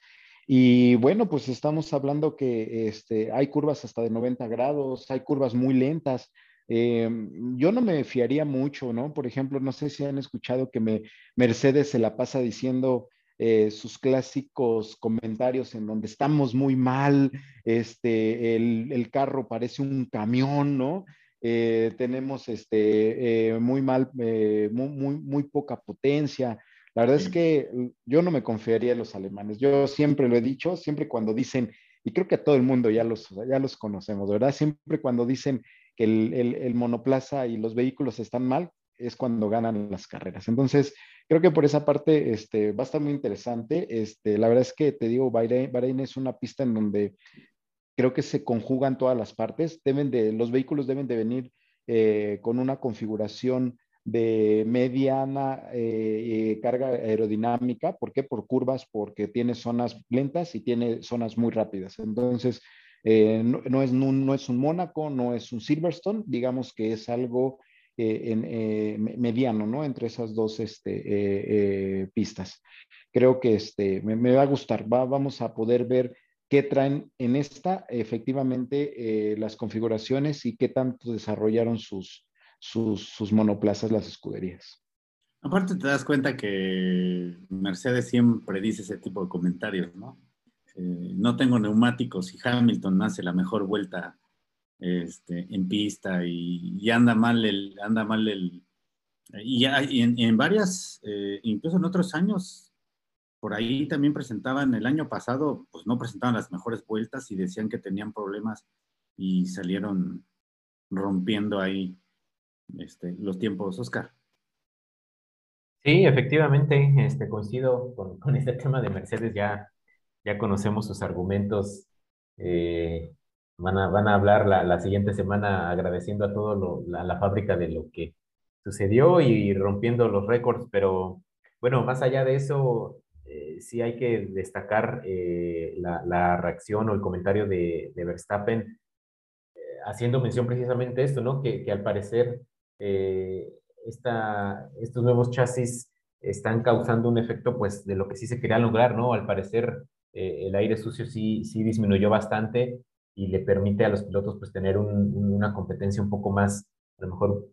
Y bueno, pues estamos hablando que este, hay curvas hasta de 90 grados, hay curvas muy lentas, eh, yo no me fiaría mucho, ¿no? Por ejemplo, no sé si han escuchado que me, Mercedes se la pasa diciendo eh, sus clásicos comentarios en donde estamos muy mal, este, el, carro parece un camión, ¿no? Eh, tenemos este, muy mal, muy, muy, muy poca potencia. La verdad es que yo no me confiaría en los alemanes. Yo siempre lo he dicho, siempre cuando dicen y creo que a todo el mundo ya los, ya los conocemos, ¿verdad? Siempre cuando dicen que el, el, monoplaza y los vehículos están mal, es cuando ganan las carreras. Entonces, creo que por esa parte este, va a estar muy interesante. Este, la verdad es que te digo, Bahrein, Bahrein es una pista en donde creo que se conjugan todas las partes. Deben de, los vehículos deben de venir eh, con una configuración de mediana eh, eh, carga aerodinámica. ¿Por qué? Por curvas, porque tiene zonas lentas y tiene zonas muy rápidas. Entonces, no, es, no, es un Mónaco, no es un Silverstone, digamos que es algo mediano, ¿no? Entre esas dos este, pistas. Creo que este, me, va a gustar, va, vamos a poder ver qué traen en esta efectivamente eh, las configuraciones y qué tanto desarrollaron sus, sus, monoplazas las escuderías. Aparte te das cuenta que Mercedes siempre dice ese tipo de comentarios, ¿no? Eh, no tengo neumáticos y Hamilton hace la mejor vuelta este, en pista y, anda mal el, anda mal el, y, en, varias, eh, incluso en otros años, por ahí también presentaban el año pasado, pues no presentaban las mejores vueltas y decían que tenían problemas y salieron rompiendo ahí este, los tiempos, Oscar. Sí, efectivamente, este, coincido con, este tema de Mercedes, ya, ya conocemos sus argumentos. Eh, van, a, van a hablar la, siguiente semana agradeciendo a todo la, la, fábrica de lo que sucedió y rompiendo los récords, pero bueno, más allá de eso, eh, sí hay que destacar eh, la, reacción o el comentario de, Verstappen eh, haciendo mención precisamente esto, ¿no? Que, al parecer esta, estos nuevos chasis están causando un efecto, pues, de lo que sí se quería lograr, ¿no? Al parecer el aire sucio sí, sí disminuyó bastante y le permite a los pilotos, pues, tener una competencia un poco más, a lo mejor,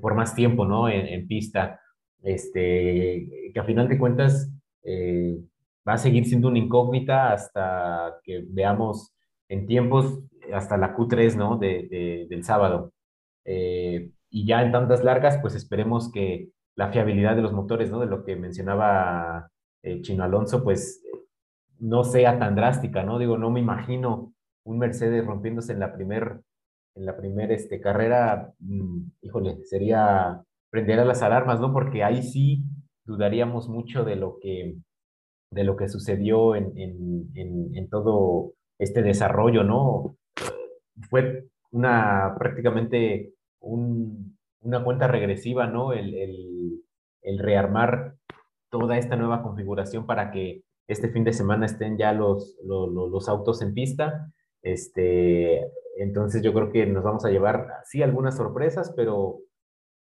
por más tiempo, ¿no? En, pista. Este, que a final de cuentas, eh, va a seguir siendo una incógnita hasta que veamos en tiempos, hasta la Q3, ¿no? De, del sábado. Eh, y ya en tantas largas, pues esperemos que la fiabilidad de los motores, ¿no? De lo que mencionaba eh, Chino Alonso, pues no sea tan drástica, ¿no? Digo, no me imagino un Mercedes rompiéndose en la primer, en la primer este, carrera, mm, híjole, sería prender a las alarmas, ¿no? Porque ahí sí dudaríamos mucho de lo que, de lo que sucedió en, en, en, todo este desarrollo, ¿no? Fue una prácticamente un, una cuenta regresiva, ¿no? El, el, rearmar toda esta nueva configuración para que este fin de semana estén ya los, los, los autos en pista. Este, entonces yo creo que nos vamos a llevar, sí, algunas sorpresas, pero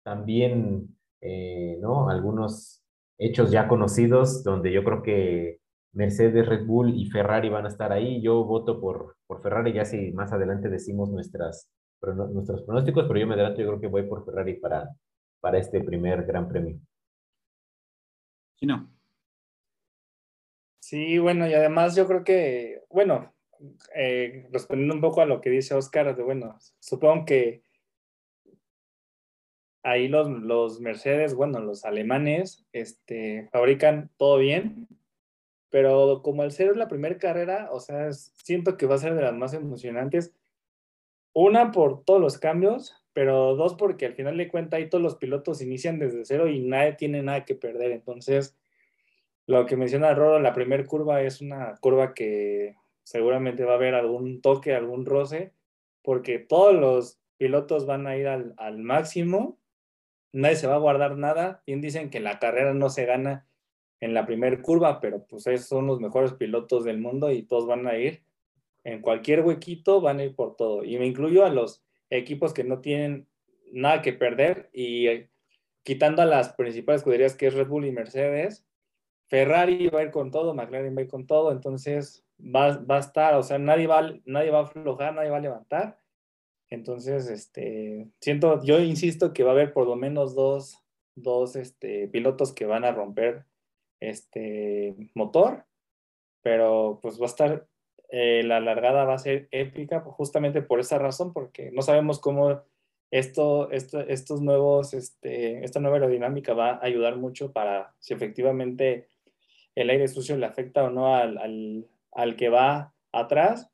también, eh, ¿no? Algunos hechos ya conocidos, donde yo creo que Mercedes, Red Bull y Ferrari van a estar ahí. Yo voto por, por Ferrari, ya si más adelante decimos nuestras, nuestros pronósticos, pero yo me adelanto, yo creo que voy por Ferrari para, para este primer Gran Premio. Sí, no. Sí, bueno, y además yo creo que, bueno, eh, respondiendo un poco a lo que dice Oscar, de bueno, supongo que ahí los, los Mercedes, bueno, los alemanes, este, fabrican todo bien, pero como al ser la primera carrera, o sea, siento que va a ser de las más emocionantes. Una, por todos los cambios, pero dos, porque al final de cuentas ahí todos los pilotos inician desde cero y nadie tiene nada que perder. Entonces, lo que menciona Roro, la primera curva es una curva que seguramente va a haber algún toque, algún roce, porque todos los pilotos van a ir al, máximo nadie se va a guardar nada. Bien dicen que la carrera no se gana en la primera curva, pero pues esos son los mejores pilotos del mundo y todos van a ir en cualquier huequito, van a ir por todo. Y me incluyo a los equipos que no tienen nada que perder. Y eh, quitando a las principales escuderías que es Red Bull y Mercedes, Ferrari va a ir con todo, McLaren va a ir con todo, entonces va, va a estar, o sea, nadie va, nadie va a aflojar, nadie va a levantar. Entonces, este, siento, yo insisto que va a haber por lo menos dos, dos este, pilotos que van a romper este motor, pero pues va a estar, eh, la largada va a ser épica justamente por esa razón, porque no sabemos cómo esto, esto, estos nuevos, este, esta nueva aerodinámica va a ayudar mucho para si efectivamente el aire sucio le afecta o no al, al, al que va atrás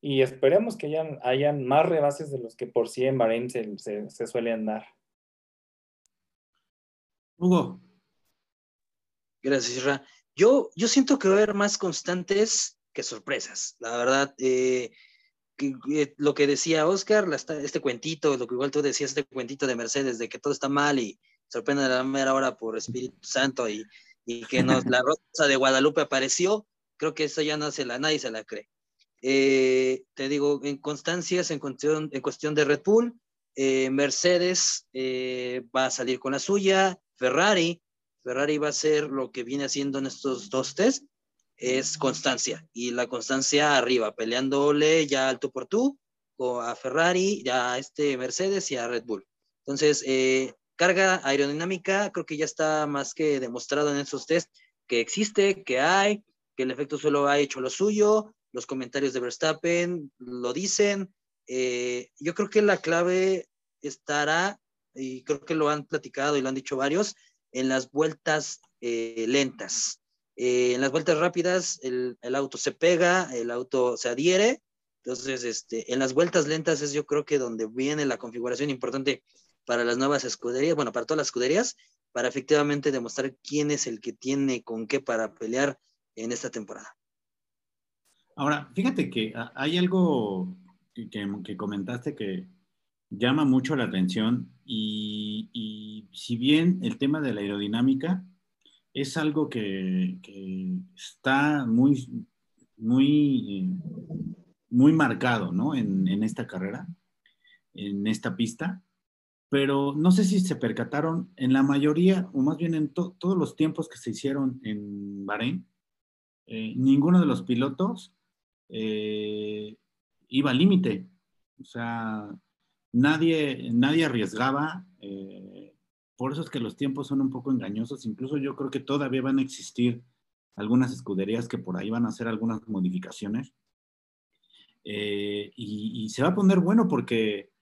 y esperemos que hayan, hayan más rebases de los que por sí en Bahrein se, se, suelen dar. Hugo. Gracias, Isra. Yo, yo siento que va a haber más constantes sorpresas. La verdad, eh, eh, lo que decía Oscar, este cuentito, lo que igual tú decías, este cuentito de Mercedes, de que todo está mal y sorprende la mera hora por Espíritu Santo y, y que nos, la rosa de Guadalupe apareció, creo que eso ya no se la, nadie se la cree. Eh, te digo, en constancias, en cuestión, de Red Bull, Mercedes va a salir con la suya, Ferrari, Ferrari va a hacer lo que viene haciendo en estos dos test, es constancia, y la constancia arriba, peleándole ya alto por tú, a Ferrari, ya a este Mercedes y a Red Bull. Entonces, carga aerodinámica, creo que ya está más que demostrado en esos test que existe, que hay, que el efecto suelo ha hecho lo suyo, los comentarios de Verstappen lo dicen. Eh, yo creo que la clave estará, y creo que lo han platicado y lo han dicho varios, en las vueltas eh, lentas. Eh, en las vueltas rápidas el, auto se pega, el auto se adhiere. Entonces, este, en las vueltas lentas es yo creo que donde viene la configuración importante para las nuevas escuderías, bueno, para todas las escuderías, para efectivamente demostrar quién es el que tiene con qué para pelear en esta temporada. Ahora, fíjate que hay algo que, comentaste que llama mucho la atención y, si bien el tema de la aerodinámica es algo que, está muy, muy, muy marcado ¿no? en, esta carrera, en esta pista, pero no sé si se percataron en la mayoría, o más bien en todos los tiempos que se hicieron en Bahrein, eh, ninguno de los pilotos eh, iba al límite. O sea, nadie, nadie arriesgaba. Eh, por eso es que los tiempos son un poco engañosos. Incluso yo creo que todavía van a existir algunas escuderías que por ahí van a hacer algunas modificaciones. Eh, y, se va a poner bueno porque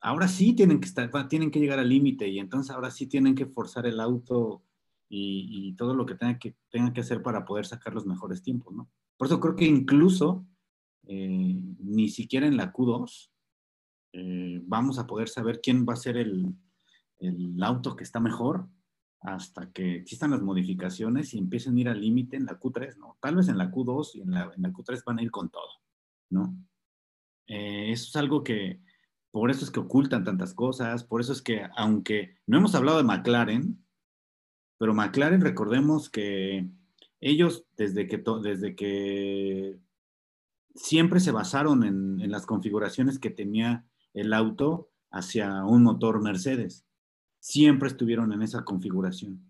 ahora sí tienen que, estar, tienen que llegar al límite y entonces ahora sí tienen que forzar el auto y, todo lo que tengan que, que hacer para poder sacar los mejores tiempos, ¿no? Por eso creo que incluso eh, ni siquiera en la Q2 eh, vamos a poder saber quién va a ser el, auto que está mejor hasta que existan las modificaciones y empiecen a ir al límite en la Q3, ¿no? Tal vez en la Q2 y en la, Q3 van a ir con todo, ¿no? Eh, eso es algo que, por eso es que ocultan tantas cosas, por eso es que, aunque no hemos hablado de McLaren, pero McLaren recordemos que ellos desde que, desde que siempre se basaron en, las configuraciones que tenía el auto hacia un motor Mercedes. Siempre estuvieron en esa configuración.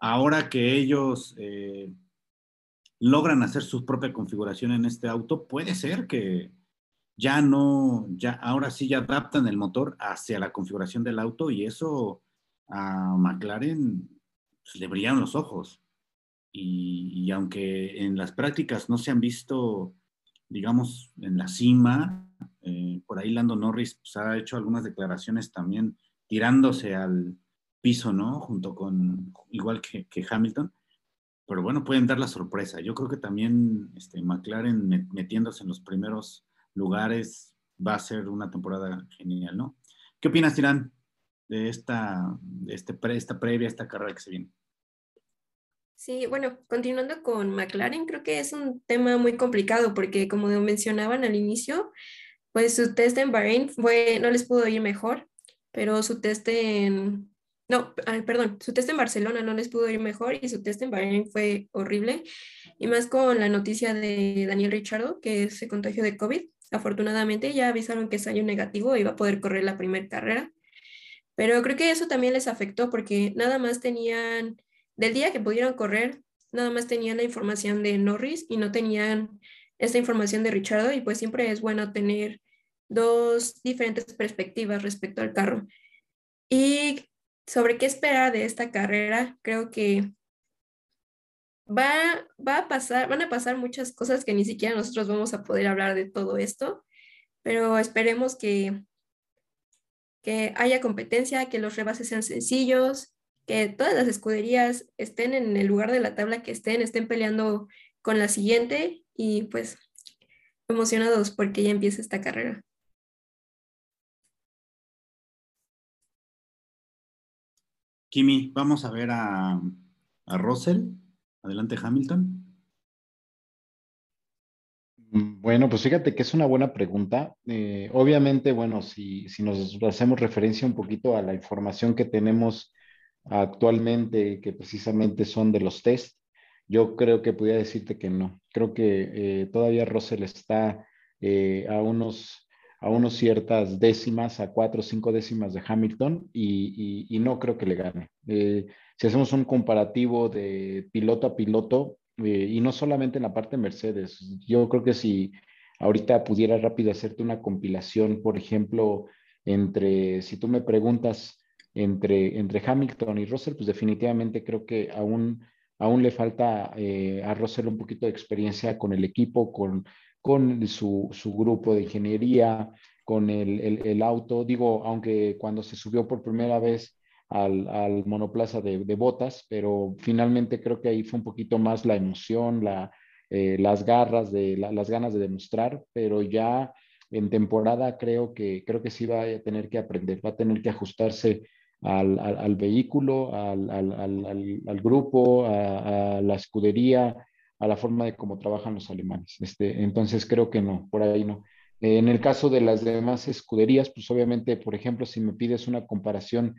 Ahora que ellos eh, logran hacer su propia configuración en este auto, puede ser que ya no, ya ahora sí ya adaptan el motor hacia la configuración del auto y eso a McLaren pues, le brillaron los ojos y, aunque en las prácticas no se han visto, digamos, en la cima, eh, por ahí Lando Norris pues, ha hecho algunas declaraciones también tirándose al piso, ¿no? Junto con, igual que, Hamilton. Pero bueno, pueden dar la sorpresa. Yo creo que también este, McLaren metiéndose en los primeros lugares va a ser una temporada genial, ¿no? ¿Qué opinas, Tirán, de esta, de este esta previa, esta carrera que se viene? Sí, bueno, continuando con McLaren, creo que es un tema muy complicado porque como mencionaban al inicio, pues su test en Bahrein fue, no les pudo ir mejor, pero su test en, no, perdón, su test en Barcelona no les pudo ir mejor y su test en Bahrein fue horrible. Y más con la noticia de Daniel Richardo, que se contagió de COVID. Afortunadamente ya avisaron que salió negativo y va a poder correr la primera carrera. Pero creo que eso también les afectó porque nada más tenían del día que pudieron correr, nada más tenían la información de Norris y no tenían esta información de Richardo y pues siempre es bueno tener dos diferentes perspectivas respecto al carro. Y sobre qué esperar de esta carrera, creo que va, va a pasar, van a pasar muchas cosas que ni siquiera nosotros vamos a poder hablar de todo esto, pero esperemos que, que haya competencia, que los rebases sean sencillos, que todas las escuderías estén en el lugar de la tabla que estén, estén peleando con la siguiente y pues emocionados porque ya empieza esta carrera. Kimi, vamos a ver a, a Russell. Adelante, Hamilton. Bueno, pues fíjate que es una buena pregunta. Eh, obviamente, bueno, si, si, nos hacemos referencia un poquito a la información que tenemos actualmente, que precisamente son de los test, yo creo que podría decirte que no. Creo que eh, todavía Russell está eh, a unos a unos ciertas décimas, a cuatro o cinco décimas de Hamilton y, no creo que le gane. si hacemos un comparativo de piloto a piloto, eh, y no solamente en la parte Mercedes. Yo creo que si ahorita pudiera rápido hacerte una compilación, por ejemplo, entre, si tú me preguntas entre, entre Hamilton y Russell, pues definitivamente creo que aún, aún le falta eh, a Russell un poquito de experiencia con el equipo, con, con su, su grupo de ingeniería, con el, el, auto. Digo, aunque cuando se subió por primera vez al, monoplaza de, botas, pero finalmente creo que ahí fue un poquito más la emoción, la, eh, las garras, de, las ganas de demostrar, pero ya en temporada creo que, creo que sí va a tener que aprender, va a tener que ajustarse al, al, vehículo, al, al grupo, a, la escudería, a la forma de cómo trabajan los alemanes. Este, entonces creo que no, por ahí no. En el caso de las demás escuderías, pues obviamente, por ejemplo, si me pides una comparación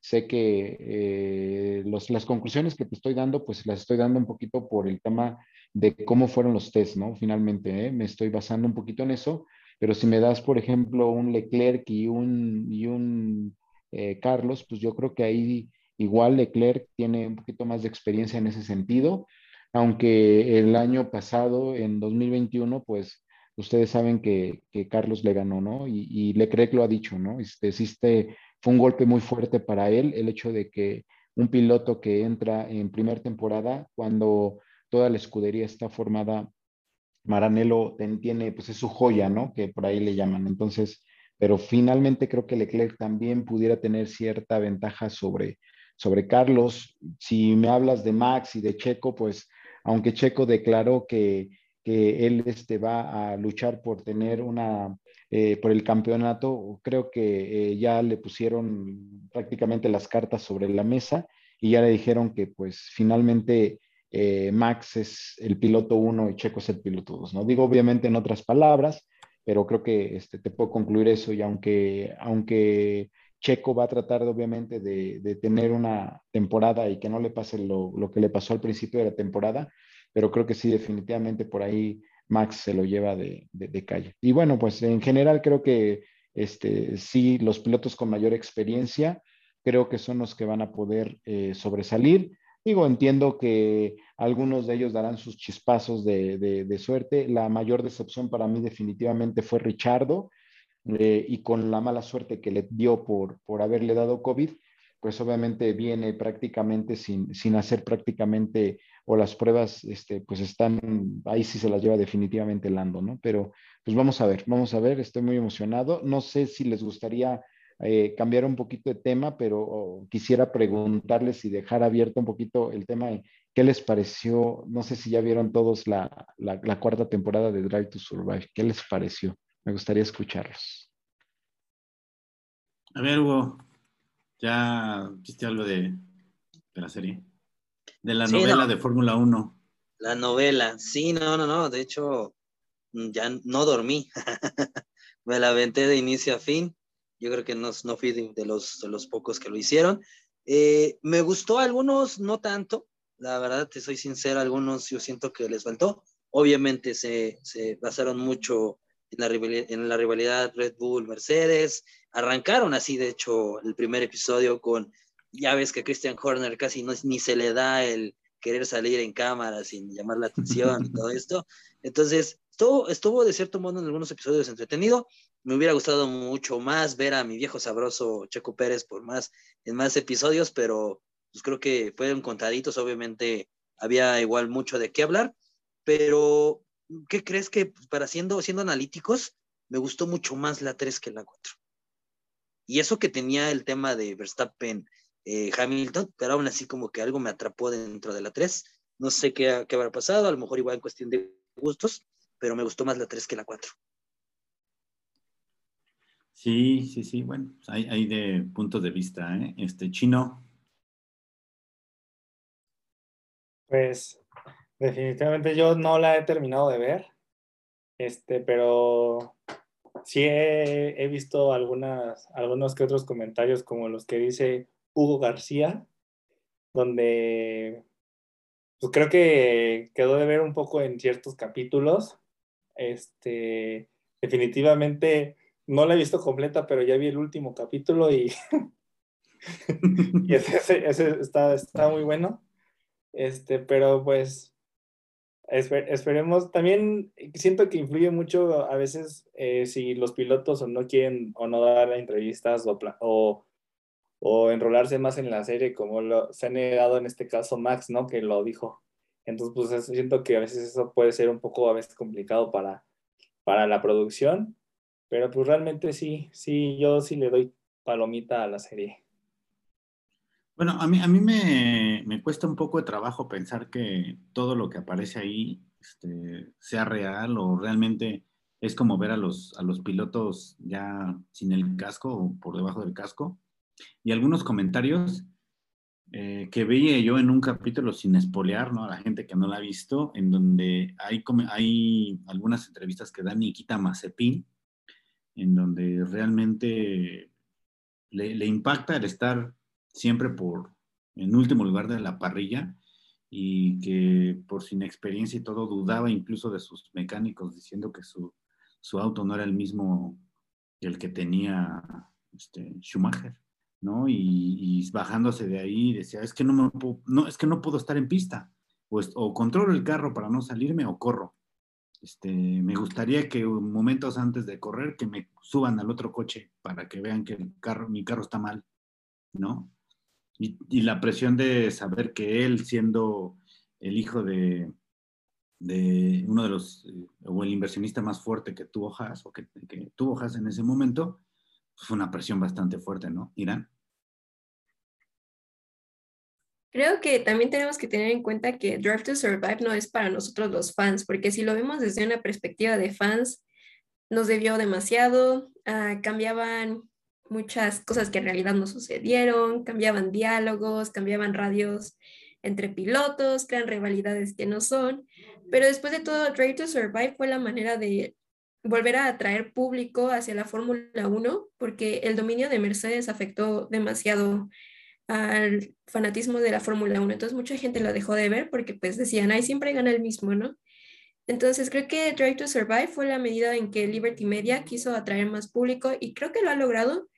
Sé que eh, las conclusiones que te estoy dando, pues las estoy dando un poquito por el tema de cómo fueron los test, ¿no? Finalmente, ¿eh? me estoy basando un poquito en eso, pero si me das, por ejemplo, un Leclerc y un, y un eh, Carlos, pues yo creo que ahí igual Leclerc tiene un poquito más de experiencia en ese sentido, aunque el año pasado, en 2021, pues ustedes saben que, Carlos le ganó, ¿no? Y, Leclerc lo ha dicho, ¿no? Este, fue un golpe muy fuerte para él el hecho de que un piloto que entra en primera temporada, cuando toda la escudería está formada, Maranello tiene, pues es su joya, ¿no? Que por ahí le llaman. Entonces, pero finalmente creo que Leclerc también pudiera tener cierta ventaja sobre, sobre Carlos. Si me hablas de Max y de Checo, pues aunque Checo declaró que, que él este, va a luchar por tener una eh, por el campeonato, creo que eh, ya le pusieron prácticamente las cartas sobre la mesa y ya le dijeron que pues finalmente eh, Max es el piloto uno y Checo es el piloto dos, ¿no? Digo obviamente en otras palabras, pero creo que este, te puedo concluir eso y aunque, aunque Checo va a tratar obviamente de, de, tener una temporada y que no le pase lo, lo que le pasó al principio de la temporada, pero creo que sí, definitivamente por ahí Max se lo lleva de, calle. Y bueno, pues en general creo que este, sí, los pilotos con mayor experiencia creo que son los que van a poder eh, sobresalir. Digo, entiendo que algunos de ellos darán sus chispazos de, suerte. La mayor decepción para mí definitivamente fue Richardo eh, y con la mala suerte que le dio por, por haberle dado COVID, pues obviamente viene prácticamente sin, sin hacer prácticamente o las pruebas, este, pues están, ahí sí se las lleva definitivamente Lando, ¿no? Pero pues vamos a ver, vamos a ver, estoy muy emocionado. No sé si les gustaría eh, cambiar un poquito de tema, pero quisiera preguntarles y dejar abierto un poquito el tema de qué les pareció, no sé si ya vieron todos la, la, la cuarta temporada de Drive to Survive, ¿qué les pareció? Me gustaría escucharlos. A ver, Hugo, ¿ya viste algo de, de la serie? De la novela de Fórmula 1. La novela, sí, no, no, no, de hecho, mm, ya no dormí. Me la aventé de inicio a fin. Yo creo que no, no fui de, los, de los pocos que lo hicieron. Eh, me gustó algunos, no tanto. La verdad, te soy sincero, algunos yo siento que les faltó. Obviamente se, se basaron mucho en la, rivalidad, Red Bull-Mercedes. Arrancaron así, de hecho, el primer episodio con ya ves que Christian Horner casi no, ni se le da el querer salir en cámara sin llamar la atención y todo esto. Entonces, estuvo, estuvo de cierto modo en algunos episodios entretenido. Me hubiera gustado mucho más ver a mi viejo sabroso Checo Pérez por más, en más episodios, pero pues creo que fueron contaditos. Obviamente había igual mucho de qué hablar, pero ¿qué crees que pues, para siendo, siendo analíticos, me gustó mucho más la 3 que la 4? Y eso que tenía el tema de Verstappen eh, Hamilton, pero aún así como que algo me atrapó dentro de la 3. No sé qué, qué habrá pasado, a lo mejor igual en cuestión de gustos, pero me gustó más la 3 que la 4. Sí, sí, sí, bueno, pues hay, hay de puntos de vista, ¿eh? Este, chino. Pues definitivamente yo no la he terminado de ver, este, pero sí he, visto algunas, algunos que otros comentarios como los que dice Hugo García, donde pues creo que quedó de ver un poco en ciertos capítulos. Este, definitivamente no la he visto completa, pero ya vi el último capítulo y, y ese, ese, está, está muy bueno. Este, pero pues esper, esperemos. También siento que influye mucho a veces eh, si los pilotos o no quieren o no dar entrevistas o, o, o enrolarse más en la serie, como se ha negado en este caso Max, ¿no? Que lo dijo. Entonces, pues siento que a veces eso puede ser un poco a veces complicado para, para la producción, pero pues realmente sí, sí, yo sí le doy palomita a la serie. Bueno, a mí, a mí me, me cuesta un poco de trabajo pensar que todo lo que aparece ahí este, sea real o realmente es como ver a los, a los pilotos ya sin el casco o por debajo del casco. Y algunos comentarios eh, que veía yo en un capítulo sin espolear, ¿no? A la gente que no la ha visto, en donde hay, hay algunas entrevistas que da Nikita Mazepin, en donde realmente le, le impacta el estar siempre por en último lugar de la parrilla y que por sin experiencia y todo dudaba incluso de sus mecánicos diciendo que su, su auto no era el mismo que el que tenía este, Schumacher, ¿no? Y, bajándose de ahí decía, es que no, me puedo, no, es que no puedo estar en pista, o, o controlo el carro para no salirme o corro. Este, me gustaría que momentos antes de correr que me suban al otro coche para que vean que el carro, mi carro está mal, ¿no? Y, la presión de saber que él, siendo el hijo de, uno de los, eh, o el inversionista más fuerte que tuvo Haas, o que, que tuvo Haas en ese momento, pues fue una presión bastante fuerte, ¿no? Irán. Creo que también tenemos que tener en cuenta que Drive to Survive no es para nosotros los fans, porque si lo vemos desde una perspectiva de fans, nos debió demasiado, uh, cambiaban muchas cosas que en realidad no sucedieron, cambiaban diálogos, cambiaban radios entre pilotos, crean rivalidades que no son, pero después de todo, Drive to Survive fue la manera de volver a atraer público hacia la Fórmula 1, porque el dominio de Mercedes afectó demasiado al fanatismo de la Fórmula 1, entonces mucha gente lo dejó de ver porque pues decían, ay, siempre gana el mismo, ¿no? Entonces creo que Drive to Survive fue la medida en que Liberty Media quiso atraer más público y creo que lo ha logrado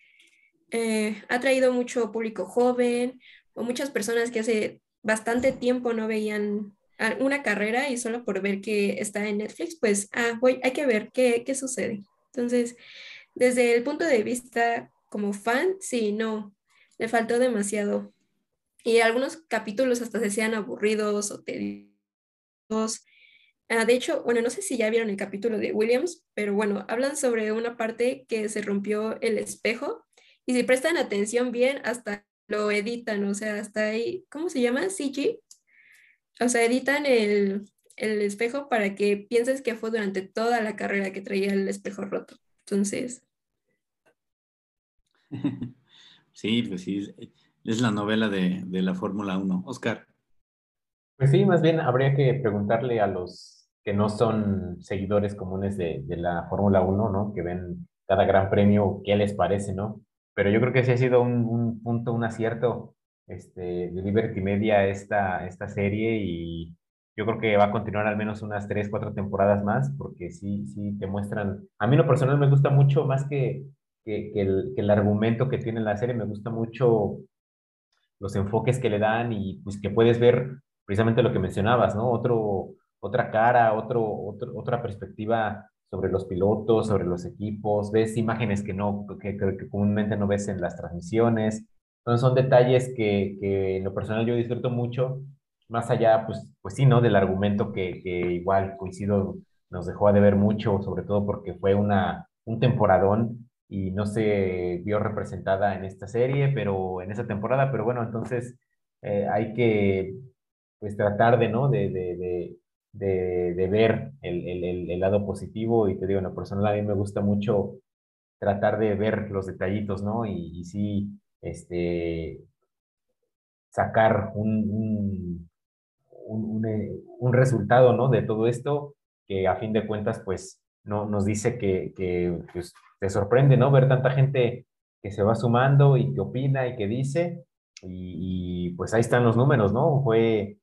eh, ha traído mucho público joven o muchas personas que hace bastante tiempo no veían una carrera y solo por ver que está en Netflix, pues, ah, voy, hay que ver qué, qué sucede. Entonces, desde el punto de vista como fan, sí, no, le faltó demasiado. Y algunos capítulos hasta se sean aburridos o tediosos. Ah, de hecho, bueno, no sé si ya vieron el capítulo de Williams, pero bueno, hablan sobre una parte que se rompió el espejo y si prestan atención bien, hasta lo editan, o sea, hasta ahí, ¿cómo se llama? CG. O sea, editan el, el espejo para que pienses que fue durante toda la carrera que traía el espejo roto. Entonces. Sí, pues sí, es la novela de, de la Fórmula 1. Oscar. Pues sí, más bien habría que preguntarle a los que no son seguidores comunes de, de la Fórmula 1, ¿no? Que ven cada gran premio, qué les parece, ¿no? Pero yo creo que sí ha sido un, un punto, un acierto este, de Liberty Media esta, esta serie y yo creo que va a continuar al menos unas tres, cuatro temporadas más porque sí, sí te muestran, a mí lo personal me gusta mucho más que, que, el, el argumento que tiene la serie, me gusta mucho los enfoques que le dan y pues que puedes ver precisamente lo que mencionabas, ¿no? Otro, otra cara, otro, otro, otra perspectiva sobre los pilotos, sobre los equipos, ves imágenes que, no, que, que, comúnmente no ves en las transmisiones. Entonces son detalles que, que, en lo personal yo disfruto mucho, más allá, pues, pues sí, ¿no? Del argumento que, que igual coincido, nos dejó de ver mucho, sobre todo porque fue una, un temporadón y no se vio representada en esta serie, pero en esa temporada, pero bueno, entonces eh, hay que pues tratar de, ¿no? De, de, de, de, ver el, lado positivo y te digo, en lo personal a mí me gusta mucho tratar de ver los detallitos, ¿no? Y, sí, este, sacar un, un, eh, un, resultado, ¿no? De todo esto que a fin de cuentas, pues, no, nos dice que, que pues, te sorprende, ¿no? Ver tanta gente que se va sumando y que opina y que dice, y, pues ahí están los números, ¿no? Fue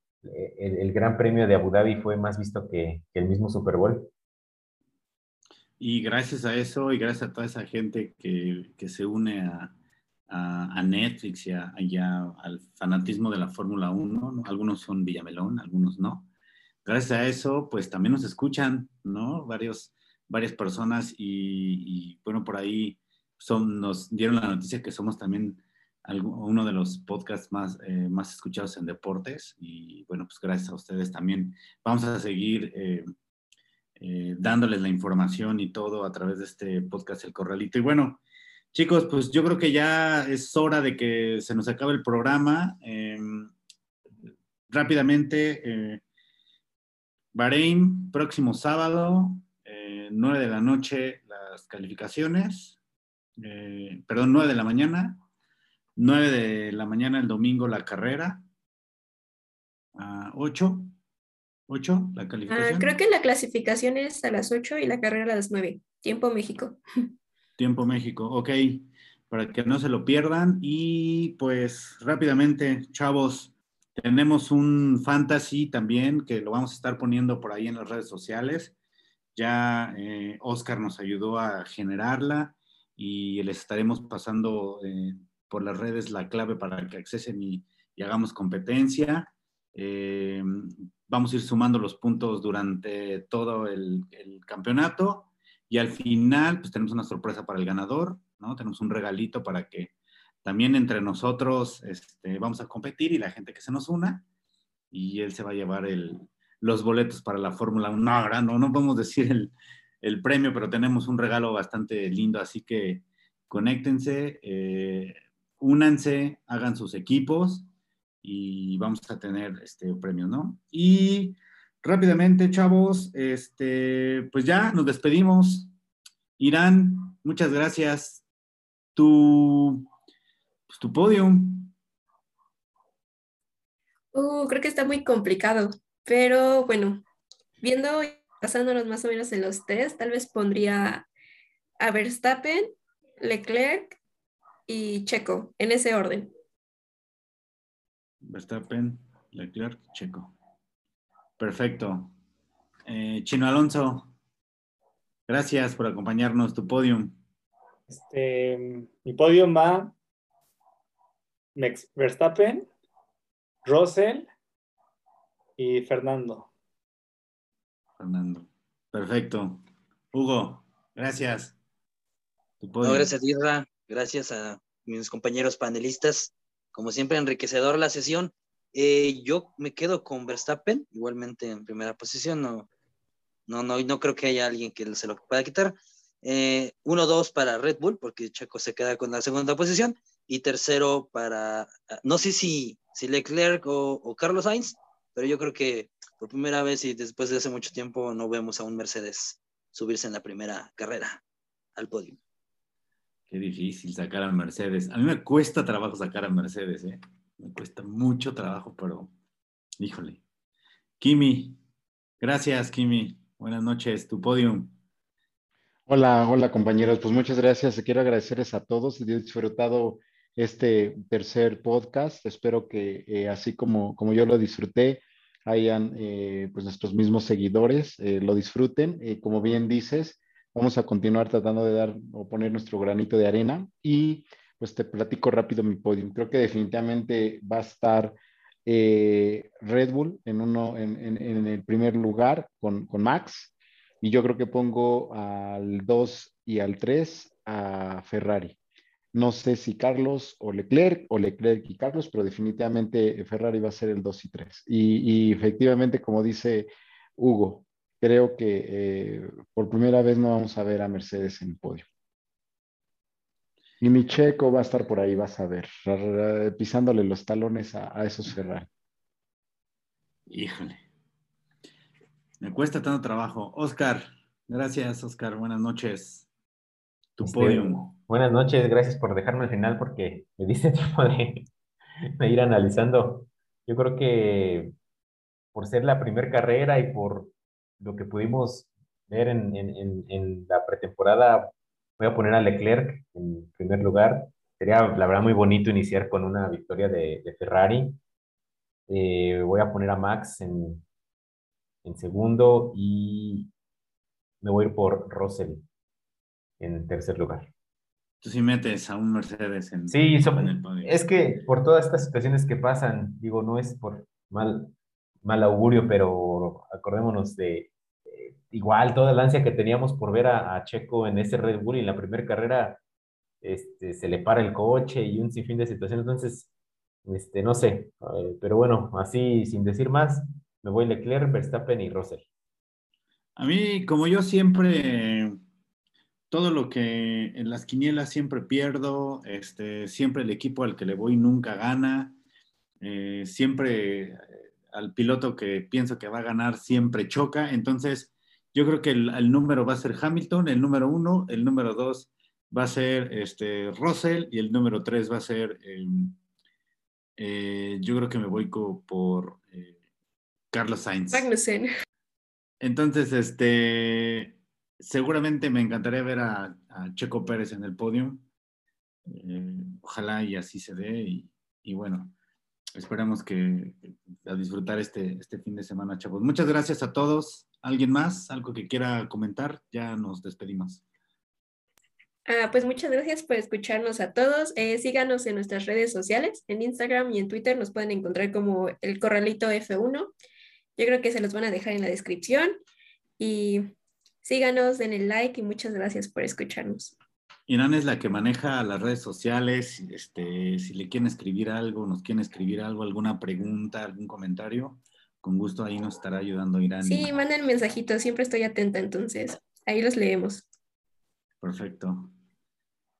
el, Gran Premio de Abu Dhabi fue más visto que, el mismo Super Bowl. Y gracias a eso y gracias a toda esa gente que, se une a, a, Netflix y, al fanatismo de la Fórmula 1, algunos son Villamelón, algunos no. Gracias a eso, pues también nos escuchan, ¿no? Varios, varias personas y, bueno, por ahí son, nos dieron la noticia que somos también uno de los podcasts más, eh, más escuchados en deportes y bueno, pues gracias a ustedes también vamos a seguir eh, eh, dándoles la información y todo a través de este podcast El Corralito. Y bueno, chicos, pues yo creo que ya es hora de que se nos acabe el programa. Em, rápidamente, Bahrein, próximo sábado, 9 de la noche, las calificaciones, perdón, 9 de la mañana, 9 de la mañana el domingo la carrera. 8. 8 la calificación. Ah, creo que la clasificación es a las 8 y la carrera a las 9. Tiempo México. Tiempo México, ok. Para que no se lo pierdan. Y pues rápidamente, chavos, tenemos un fantasy también que lo vamos a estar poniendo por ahí en las redes sociales. Ya eh, Oscar nos ayudó a generarla y les estaremos pasando eh, por las redes la clave para que accesen y, hagamos competencia. Eh, vamos a ir sumando los puntos durante todo el, campeonato y al final pues tenemos una sorpresa para el ganador, ¿no? Tenemos un regalito para que también entre nosotros este, vamos a competir y la gente que se nos una y él se va a llevar los boletos para la Fórmula 1. No, no, no podemos decir el, el, premio, pero tenemos un regalo bastante lindo, así que conéctense. Eh, únanse, hagan sus equipos y vamos a tener este premio, ¿no? Y rápidamente, chavos, este, pues ya nos despedimos. Irán, muchas gracias. Tu, pues tu podium. Uh, creo que está muy complicado, pero bueno, viendo y pasándonos más o menos en los test, tal vez pondría a Verstappen, Leclerc y Checo, en ese orden. Verstappen, Leclerc, Checo. Perfecto. Eh, Chino Alonso, gracias por acompañarnos, tu podium. Este, mi podium va Verstappen, Russell y Fernando. Fernando. Perfecto. Hugo, gracias. Tu podium. gracias, Tierra. Gracias a mis compañeros panelistas. Como siempre, enriquecedor la sesión. Eh, yo me quedo con Verstappen, igualmente en primera posición. No, no, no, no creo que haya alguien que se lo pueda quitar. 1-2 eh, para Red Bull, porque Checo se queda con la segunda posición. Y tercero para, no sé si, si Leclerc o, o Carlos Sainz, pero yo creo que por primera vez y después de hace mucho tiempo no vemos a un Mercedes subirse en la primera carrera al podio. Qué difícil sacar a Mercedes. A mí me cuesta trabajo sacar a Mercedes, ¿eh? Me cuesta mucho trabajo, pero híjole. Kimi, gracias, Kimi. Buenas noches, tu podium. Hola, hola compañeros. Pues muchas gracias. Quiero agradecerles a todos. He disfrutado este tercer podcast. Espero que eh, así como, como yo lo disfruté, hayan eh, pues nuestros mismos seguidores, eh, lo disfruten. como bien dices, Vamos a continuar tratando de dar o poner nuestro granito de arena y pues te platico rápido mi podium. Creo que definitivamente va a estar eh, Red Bull en, uno, en, el primer lugar con, Max y yo creo que pongo al 2 y al 3 a Ferrari. No sé si Carlos o Leclerc o Leclerc y Carlos, pero definitivamente Ferrari va a ser el 2 y 3. y efectivamente, como dice Hugo, creo que eh, por primera vez no vamos a ver a Mercedes en el podio. Y mi checo va a estar por ahí, vas a ver, pisándole los talones a, esos Ferrari. Híjole. Me cuesta tanto trabajo. Oscar, gracias, Oscar. Buenas noches. Tu este, podio. Buenas noches, gracias por dejarme al final porque me diste tiempo de, de ir analizando. Yo creo que por ser la primera carrera y por lo que pudimos ver en, en, en, la pretemporada, voy a poner a Leclerc en primer lugar. Sería, la verdad, muy bonito iniciar con una victoria de, de Ferrari. Eh, voy a poner a Max en, en segundo y me voy a ir por Russell en tercer lugar. Tú sí metes a un Mercedes en, sí, en el podio. Es que por todas estas situaciones que pasan, digo, no es por mal, mal augurio, pero acordémonos de igual toda la ansia que teníamos por ver a, Checo en ese Red Bull y en la primera carrera este, se le para el coche y un sinfín de situaciones. Entonces, este, no sé, eh, pero bueno, así sin decir más, me voy Leclerc, Verstappen y Russell. A mí, como yo siempre, todo lo que en las quinielas siempre pierdo, este, siempre el equipo al que le voy nunca gana, eh, siempre al piloto que pienso que va a ganar siempre choca, entonces yo creo que el, número va a ser Hamilton, el número uno, el número dos va a ser este, Russell y el número tres va a ser, em, eh, yo creo que me voy por eh, Carlos Sainz. Entonces, este, seguramente me encantaría ver a, Checo Pérez en el podio. Eh, ojalá y así se dé. Y, y bueno, esperamos que a disfrutar este, este fin de semana, chavos. Muchas gracias a todos. ¿Alguien más? ¿Algo que quiera comentar? Ya nos despedimos. Ah, pues muchas gracias por escucharnos a todos. Eh, síganos en nuestras redes sociales, en Instagram y en Twitter nos pueden encontrar como el Corralito F1. Yo creo que se los van a dejar en la descripción. Y síganos, den el like y muchas gracias por escucharnos. Irán es la que maneja las redes sociales. Este, si le quieren escribir algo, nos quieren escribir algo, alguna pregunta, algún comentario, con gusto ahí nos estará ayudando Irán. Sí, manden mensajitos, siempre estoy atenta, entonces ahí los leemos. Perfecto.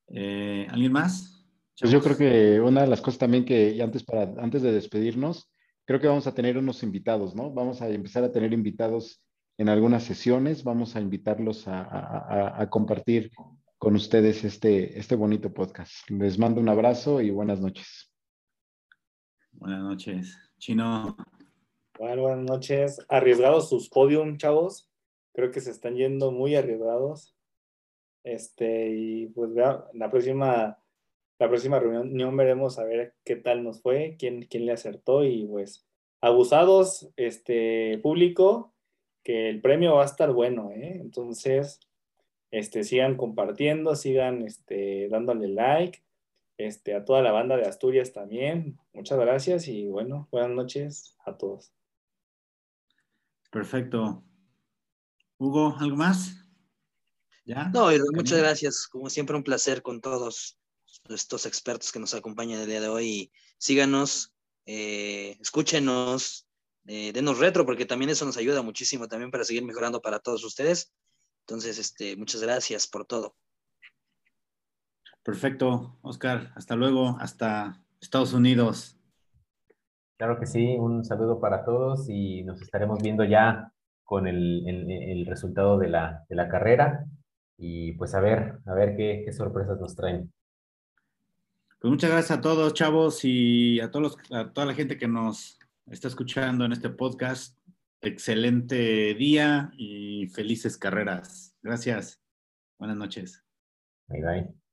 Eh, ¿Alguien más? Pues yo creo que una de las cosas también que antes, para, antes de despedirnos, creo que vamos a tener unos invitados, ¿no? Vamos a empezar a tener invitados en algunas sesiones, vamos a invitarlos a, a compartir con ustedes este, este bonito podcast. Les mando un abrazo y buenas noches. Buenas noches. Chino. Bueno, buenas noches. Arriesgados sus podium, chavos. Creo que se están yendo muy arriesgados. Este, y pues la próxima, la próxima reunión veremos a ver qué tal nos fue, quién, quién le acertó y pues abusados, este público, que el premio va a estar bueno, ¿eh? Entonces, este, sigan compartiendo, sigan este, dándole like, este, a toda la banda de Asturias también. Muchas gracias y bueno, buenas noches a todos. Perfecto. Hugo, ¿algo más? ¿Ya? No, muchas gracias. Como siempre, un placer con todos estos expertos que nos acompañan el día de hoy. Síganos, eh, escúchenos, eh, denos retro, porque también eso nos ayuda muchísimo también para seguir mejorando para todos ustedes. Entonces, este, muchas gracias por todo. Perfecto, Oscar. Hasta luego, hasta Estados Unidos. Claro que sí, un saludo para todos y nos estaremos viendo ya con el, resultado de la, carrera y pues a ver, a ver qué, qué, sorpresas nos traen. Pues muchas gracias a todos, chavos, y a, todos a toda la gente que nos está escuchando en este podcast excelente día y felices carreras. Gracias. Buenas noches. Bye bye.